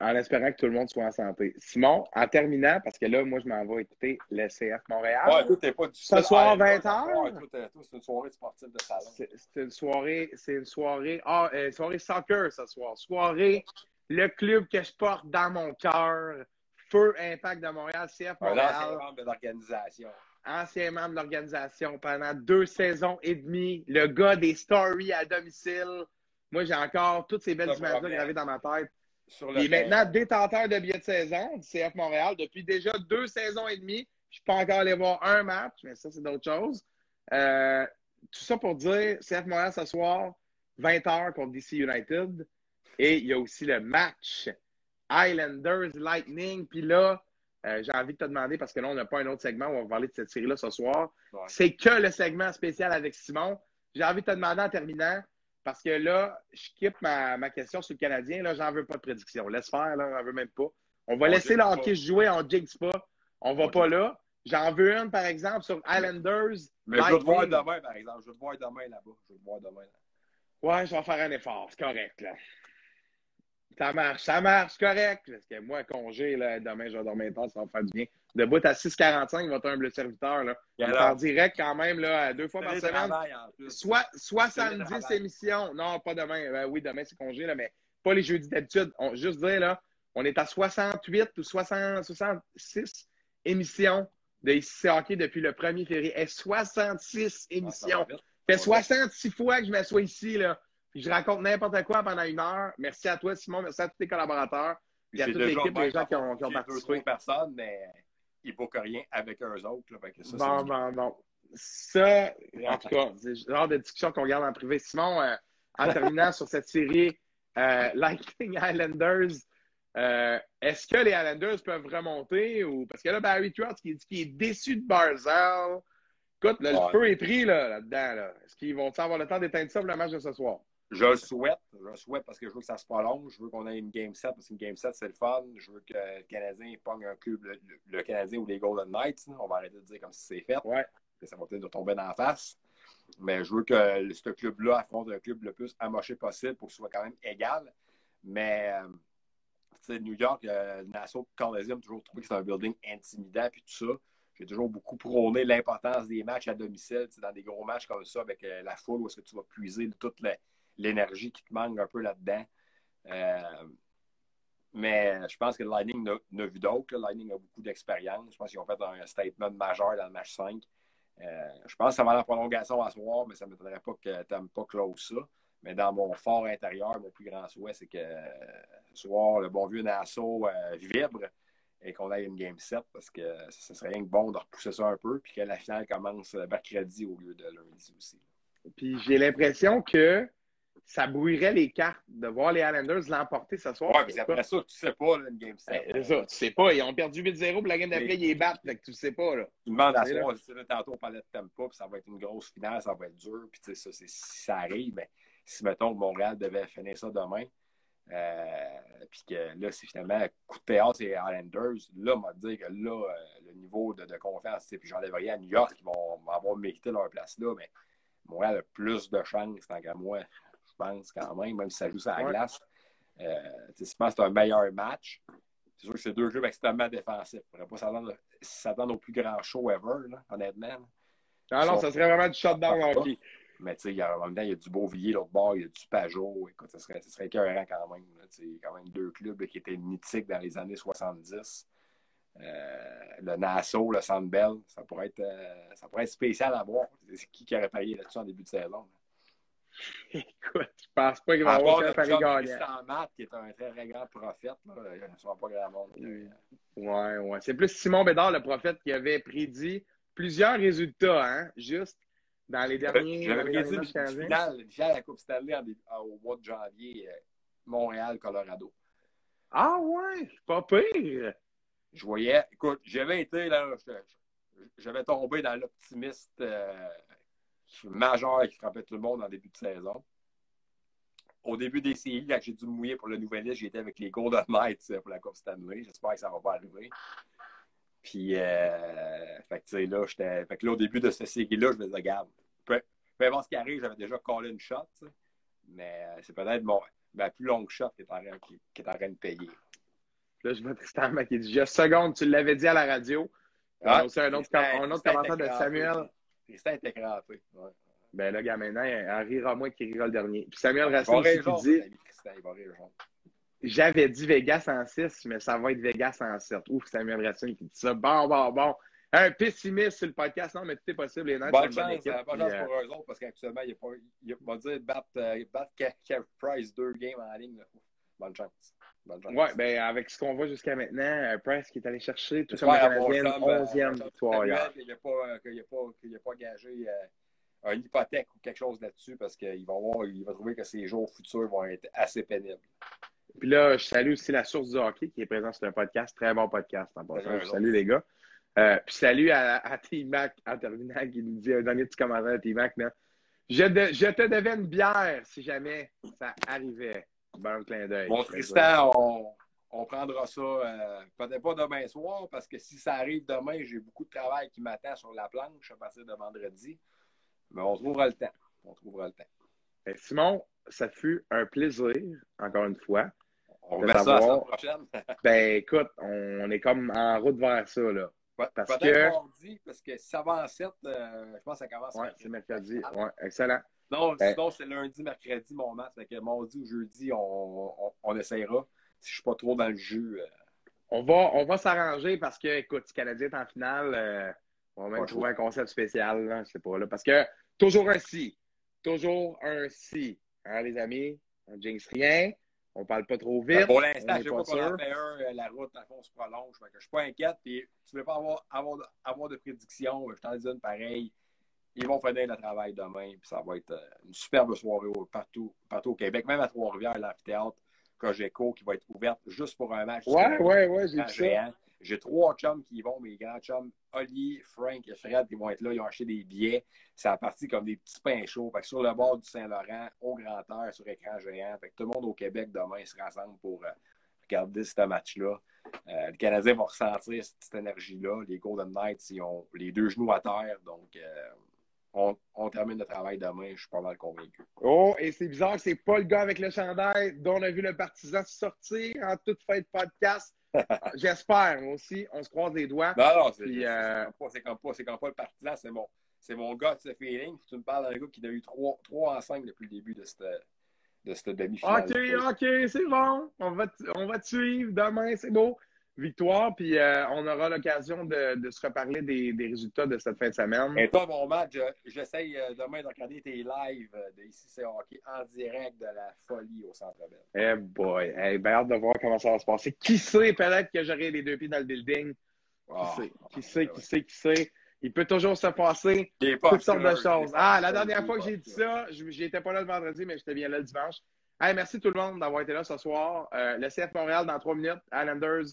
en espérant que tout le monde soit en santé. Simon, en terminant, parce que là, moi, je m'en vais écouter le CF Montréal. Ouais, tout pas du Ce soir, 20h. Ouais, c'est une soirée sportive de salon. C'est une soirée, c'est une soirée, ah, euh, soirée soccer ce soir. Soirée, le club que je porte dans mon cœur. Feu Impact de Montréal, CF Montréal. Un ancien membre de l'organisation. Ancien membre de l'organisation pendant deux saisons et demie. Le gars des stories à domicile. Moi, j'ai encore toutes ces belles images-là gravées dans ma tête. Il est maintenant détenteur de billets de saison du CF Montréal depuis déjà deux saisons et demie. Je ne peux pas encore aller voir un match, mais ça, c'est d'autres choses. Euh, tout ça pour dire, CF Montréal ce soir, 20h contre DC United. Et il y a aussi le match Islanders Lightning. Puis là, euh, j'ai envie de te demander, parce que là, on n'a pas un autre segment où on va parler de cette série-là ce soir. C'est que le segment spécial avec Simon. J'ai envie de te demander en terminant, parce que là, je quitte ma, question sur le Canadien. Là, j'en veux pas de prédiction. Laisse faire, là, j'en veux même pas. On va laisser le hockey jouer, on jinx pas. On va pas là. J'en veux une, par exemple, sur Islanders. Mais je veux te voir demain, par exemple. Je veux te voir demain là-bas. Je veux te voir demain. Là. Ouais, je vais faire un effort. C'est correct, là. Ça marche, ça marche, correct. Parce que moi, congé, là, demain, je vais dormir tard, ça va faire du bien. Debout à 6,45, votre humble serviteur. Là. en direct quand même, là, deux fois par semaine. Soit 70 émissions. Non, pas demain. Ben oui, demain, c'est congé, là, mais pas les jeudis d'habitude. On, juste dire, là, on est à 68 ou 66 émissions de ICC Hockey depuis le 1er février. Et 66 émissions. Ça fait 66 fois que je m'assois ici, là. Puis je raconte n'importe quoi pendant une heure. Merci à toi, Simon. Merci à tous tes collaborateurs. Puis à toute l'équipe, les gens qui ont, qui ont participé. personnes, mais ils bookent rien avec eux autres. Là, ça, bon, bon, bon. Ça, en tout cas, c'est le genre de discussion qu'on garde en privé. Simon, euh, en terminant sur cette série euh, Lightning Islanders, euh, est-ce que les Islanders peuvent remonter? Ou... Parce que là, Barry Trotz qui dit qu'il est déçu de Barzell. Écoute, le feu est pris là-dedans. Là Est-ce qu'ils vont avoir le temps d'éteindre ça pour le match de ce soir? Je le souhaite. Je le souhaite parce que je veux que ça se prolonge. Je veux qu'on ait une game set parce qu'une game set, c'est le fun. Je veux que le Canadien pogne un club, le, Canadien ou les Golden Knights. On va arrêter de dire comme si c'est fait. Ouais. ça va peut-être tomber dans la face. Mais je veux que ce club-là affronte un club le plus amoché possible pour que ce soit quand même égal. Mais euh, New York, euh, Nassau Coliseum, toujours trouvé que c'est un building intimidant puis tout ça. J'ai toujours beaucoup prôné l'importance des matchs à domicile, dans des gros matchs comme ça, avec euh, la foule, où est-ce que tu vas puiser toute la, l'énergie qui te manque un peu là-dedans. Euh, mais je pense que le Lightning n'a vu d'autres. Le Lightning a beaucoup d'expérience. Je pense qu'ils ont fait un statement majeur dans le match 5. Euh, je pense que ça va la prolongation à soir, mais ça ne m'étonnerait pas que tu pas close ça. Mais dans mon fort intérieur, mon plus grand souhait, c'est que ce soir, le bon vieux Nassau euh, vibre et qu'on ait une game 7 parce que ce serait rien que bon de repousser ça un peu puis que la finale commence mercredi au lieu de lundi aussi. Puis j'ai l'impression que ça brouillerait les cartes de voir les Islanders l'emporter ce soir. Ouais, mais après ça, tu sais pas, là, une game 7. Ben, c'est ça, tu sais pas. Ils ont perdu 8-0, pour la game d'après, ils les battent, que tu sais pas. Là. Tu demandes à soi, tantôt on parlait de tempo, puis ça va être une grosse finale, ça va être dur, puis tu sais, ça, si ça arrive, mais ben, si, mettons, Montréal devait finir ça demain, euh, puis que là, c'est finalement coup de théâtre et Islanders, là, on va dire que là, euh, le niveau de, de confiance, puis j'enlève rien à New York, qui vont avoir mérité leur place là, mais Montréal a plus de chance, tant qu'à moi, pense, quand même, même si ça joue sur la glace. Euh, je pense que c'est un meilleur match. C'est sûr que c'est deux clubs extrêmement défensifs. On ne pourrait pas s'attendre au plus grand show ever, honnêtement. Non, non, ça serait vraiment du shutdown hockey. Mais tu sais, en même temps, il y a du Beauvillier, l'autre bord, il y a du Pajot. Écoute, ça serait, ça serait écœurant quand même. Il y a quand même deux clubs qui étaient mythiques dans les années 70. Euh, le Nassau, le Sandbell, ça pourrait être, euh, ça pourrait être spécial à voir. C'est qui qui aurait payé là-dessus en début de saison? Écoute, je pense pas qu'il va y avoir un Paris gagnant. Qui est un très grand prophète, là, il ne pas grand monde. Ouais, ouais. C'est plus Simon Bédard, le prophète, qui avait prédit plusieurs résultats, hein, juste dans les derniers. J'avais prédit une finale, finale à la Coupe Stanley au mois de janvier, euh, Montréal-Colorado. Ah ouais, pas pire. Je voyais, écoute, j'avais été là, j'avais tombé dans l'optimiste. Euh, majeur qui frappait tout le monde en début de saison. Au début des séries, quand j'ai dû me mouiller pour le nouvel liste, j'étais avec les Golden Knights euh, pour la Coupe Stanley. J'espère que ça ne va pas arriver. Puis, euh, fait que, là, j'étais, fait que là, au début de cette série-là, je me disais, regarde, peu, peu importe ce qui arrive, j'avais déjà collé une shot, mais euh, c'est peut-être mon, ma plus longue shot qui est en, qui, qui est en train de payer. Là, je vois Tristan qui dit Juste seconde, tu l'avais dit à la radio. Ah, c'est un autre, un autre commentaire de Samuel. Tristan était crampé. Ouais. Ben là, gars, maintenant, il rira moins qu'il rira le dernier. Puis Samuel Racine qui dit J'avais dit Vegas en 6, mais ça va être Vegas en 7. Ouf, Samuel Racine qui dit ça. Bon, bon, bon. Un pessimiste sur le podcast, non, mais tout est possible. Les Nets, bonne chance, équipe, bonne chance pour eux autres, parce qu'actuellement, il n'y a pas, il dire battre, euh, battre Price deux games en ligne. Bonne chance. Oui, ben, avec ce qu'on voit jusqu'à maintenant, euh, Price qui est allé chercher tout comme Canadien, 11e victoire hier. Il n'a pas, pas, pas gagé euh, une hypothèque ou quelque chose là-dessus parce qu'il va, voir, il va trouver que ses jours futurs vont être assez pénibles. Puis là, je salue aussi la source du hockey qui est présente sur un podcast, très bon podcast en passant. Salut les gars. Euh, puis salut à, à T-Mac en terminant qui nous dit un dernier petit commentaire à T-Mac. Je, je te devais une bière si jamais ça arrivait. Bon clin d'œil. Bon, Tristan, on, on, prendra ça euh, peut-être pas demain soir, parce que si ça arrive demain, j'ai beaucoup de travail qui m'attend sur la planche à partir de vendredi. Mais on trouvera le temps. On trouvera le temps. Ben, Simon, ça fut un plaisir, encore une fois. On verra ça la semaine prochaine. ben écoute, on est comme en route vers ça, là. parce que... mardi, parce que si ça va en 7, euh, je pense que ça commence. Oui, c'est mercredi. Ouais, excellent. Non, ben, sinon, c'est lundi, mercredi, mon match. Fait que mardi ou jeudi, on, on, essaiera. Si je ne suis pas trop dans le jus. Euh, on va, on va s'arranger parce que, écoute, si Canadien est en finale, euh, on va même trouver un concept spécial, là, je sais pas, là. Parce que toujours un si. Toujours un si. Hein, les amis? On jinx rien. On parle pas trop vite. pour l'instant, je sais pas qu'on en fait un, euh, la route, fond, se prolonge. Je je suis pas inquiète. Puis, tu ne veux pas avoir, avoir, avoir de prédiction. Je t'en dis une pareille. Ils vont finir le travail demain. Puis ça va être euh, une superbe soirée partout, partout au Québec. Même à Trois-Rivières, l'amphithéâtre Cogeco qui va être ouverte juste pour un match. Ouais, ouais, ouais, j'ai ça. J'ai trois chums qui y vont, mes grands chums, Oli, Frank et Fred, qui vont être là. Ils ont acheté des billets. C'est parti comme des petits pains chauds. Fait sur le bord du Saint-Laurent, au grand air, sur écran géant. Fait que tout le monde au Québec demain se rassemble pour euh, regarder ce match-là. Euh, le Canadien va ressentir cette, énergie-là. Les Golden Knights, ils ont les deux genoux à terre. Donc, euh, on, termine le travail demain, je suis pas mal convaincu. Oh, et c'est bizarre, c'est pas le gars avec le chandail dont on a vu le partisan sortir en toute fin de podcast. J'espère, moi aussi. On se croise les doigts. Non, non, c'est euh... comme, pas, comme pas le partisan, c'est mon, c'est mon gars de ce feeling. Tu me parles d'un gars qui a eu 3, 3 en 5 depuis le début de cette, de cette demi-finale. OK, OK, c'est bon. On va, on va te suivre demain, c'est beau victoire, puis euh, on aura l'occasion de, de, se reparler des, des, résultats de cette fin de semaine. Et toi, mon match, j'essaye euh, demain de regarder tes lives euh, de ici, c'est hockey en direct de la folie au Centre Bell. Eh boy, hey, ben hâte de voir comment ça va se passer. Qui sait, peut-être que j'aurai les deux pieds dans le building. Qui ah, sait, qui sait, qui sait, qui sait. Il peut toujours se passer toutes sortes de choses. Ah, la dernière fois que j'ai dit ça, j'étais pas là le vendredi, mais j'étais bien là le dimanche. Hey, merci tout le monde d'avoir été là ce soir. Euh, le CF Montréal dans trois minutes. Islanders,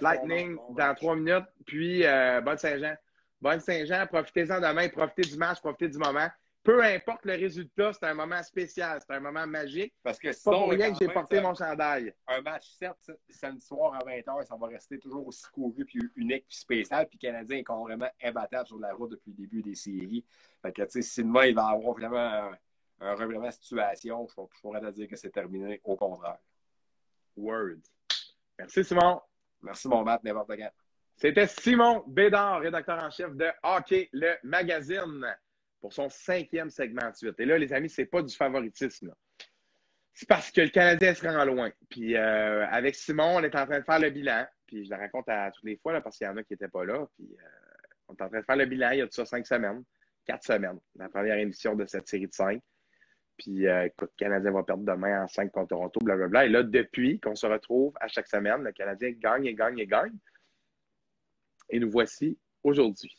Lightning dans trois minutes. Puis, euh, Bonne Saint-Jean. Bonne Saint-Jean, profitez-en demain, profitez du match, profitez du moment. Peu importe le résultat, c'est un moment spécial, c'est un moment magique. Parce que c'est pas pour rien que j'ai porté mon chandail. Un match, certes, samedi soir à 20h, ça va rester toujours aussi couru, puis unique, puis spécial. Puis le Canadien est complètement imbattable sur la route depuis le début des séries. Fait que, tu sais, si demain, il va avoir vraiment un revirement de situation, je, pourrais te dire que c'est terminé. Au contraire. Word. Merci, Simon. Merci, mon Matt, n'importe quand. C'était Simon Bédard, rédacteur en chef de Hockey, le magazine, pour son cinquième segment de suite. Et là, les amis, c'est pas du favoritisme. C'est parce que le Canadien se rend loin. Puis euh, avec Simon, on est en train de faire le bilan. Puis je le raconte à toutes les fois là, parce qu'il y en a qui n'étaient pas là. Puis euh, on est en train de faire le bilan il y a tout ça cinq semaines, quatre semaines, la première émission de cette série de cinq. Puis, euh, écoute, le Canadien va perdre demain en 5 contre Toronto, blablabla. Et là, depuis qu'on se retrouve à chaque semaine, le Canadien gagne et gagne et gagne. Et nous voici aujourd'hui,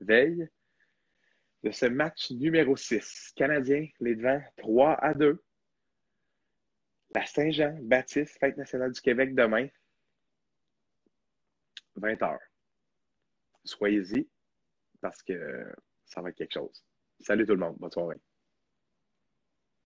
veille de ce match numéro 6. Canadien, les devants, 3 à 2. La Saint-Jean, Baptiste, Fête nationale du Québec demain, 20 h Soyez-y parce que ça va être quelque chose. Salut tout le monde. Bonne soirée.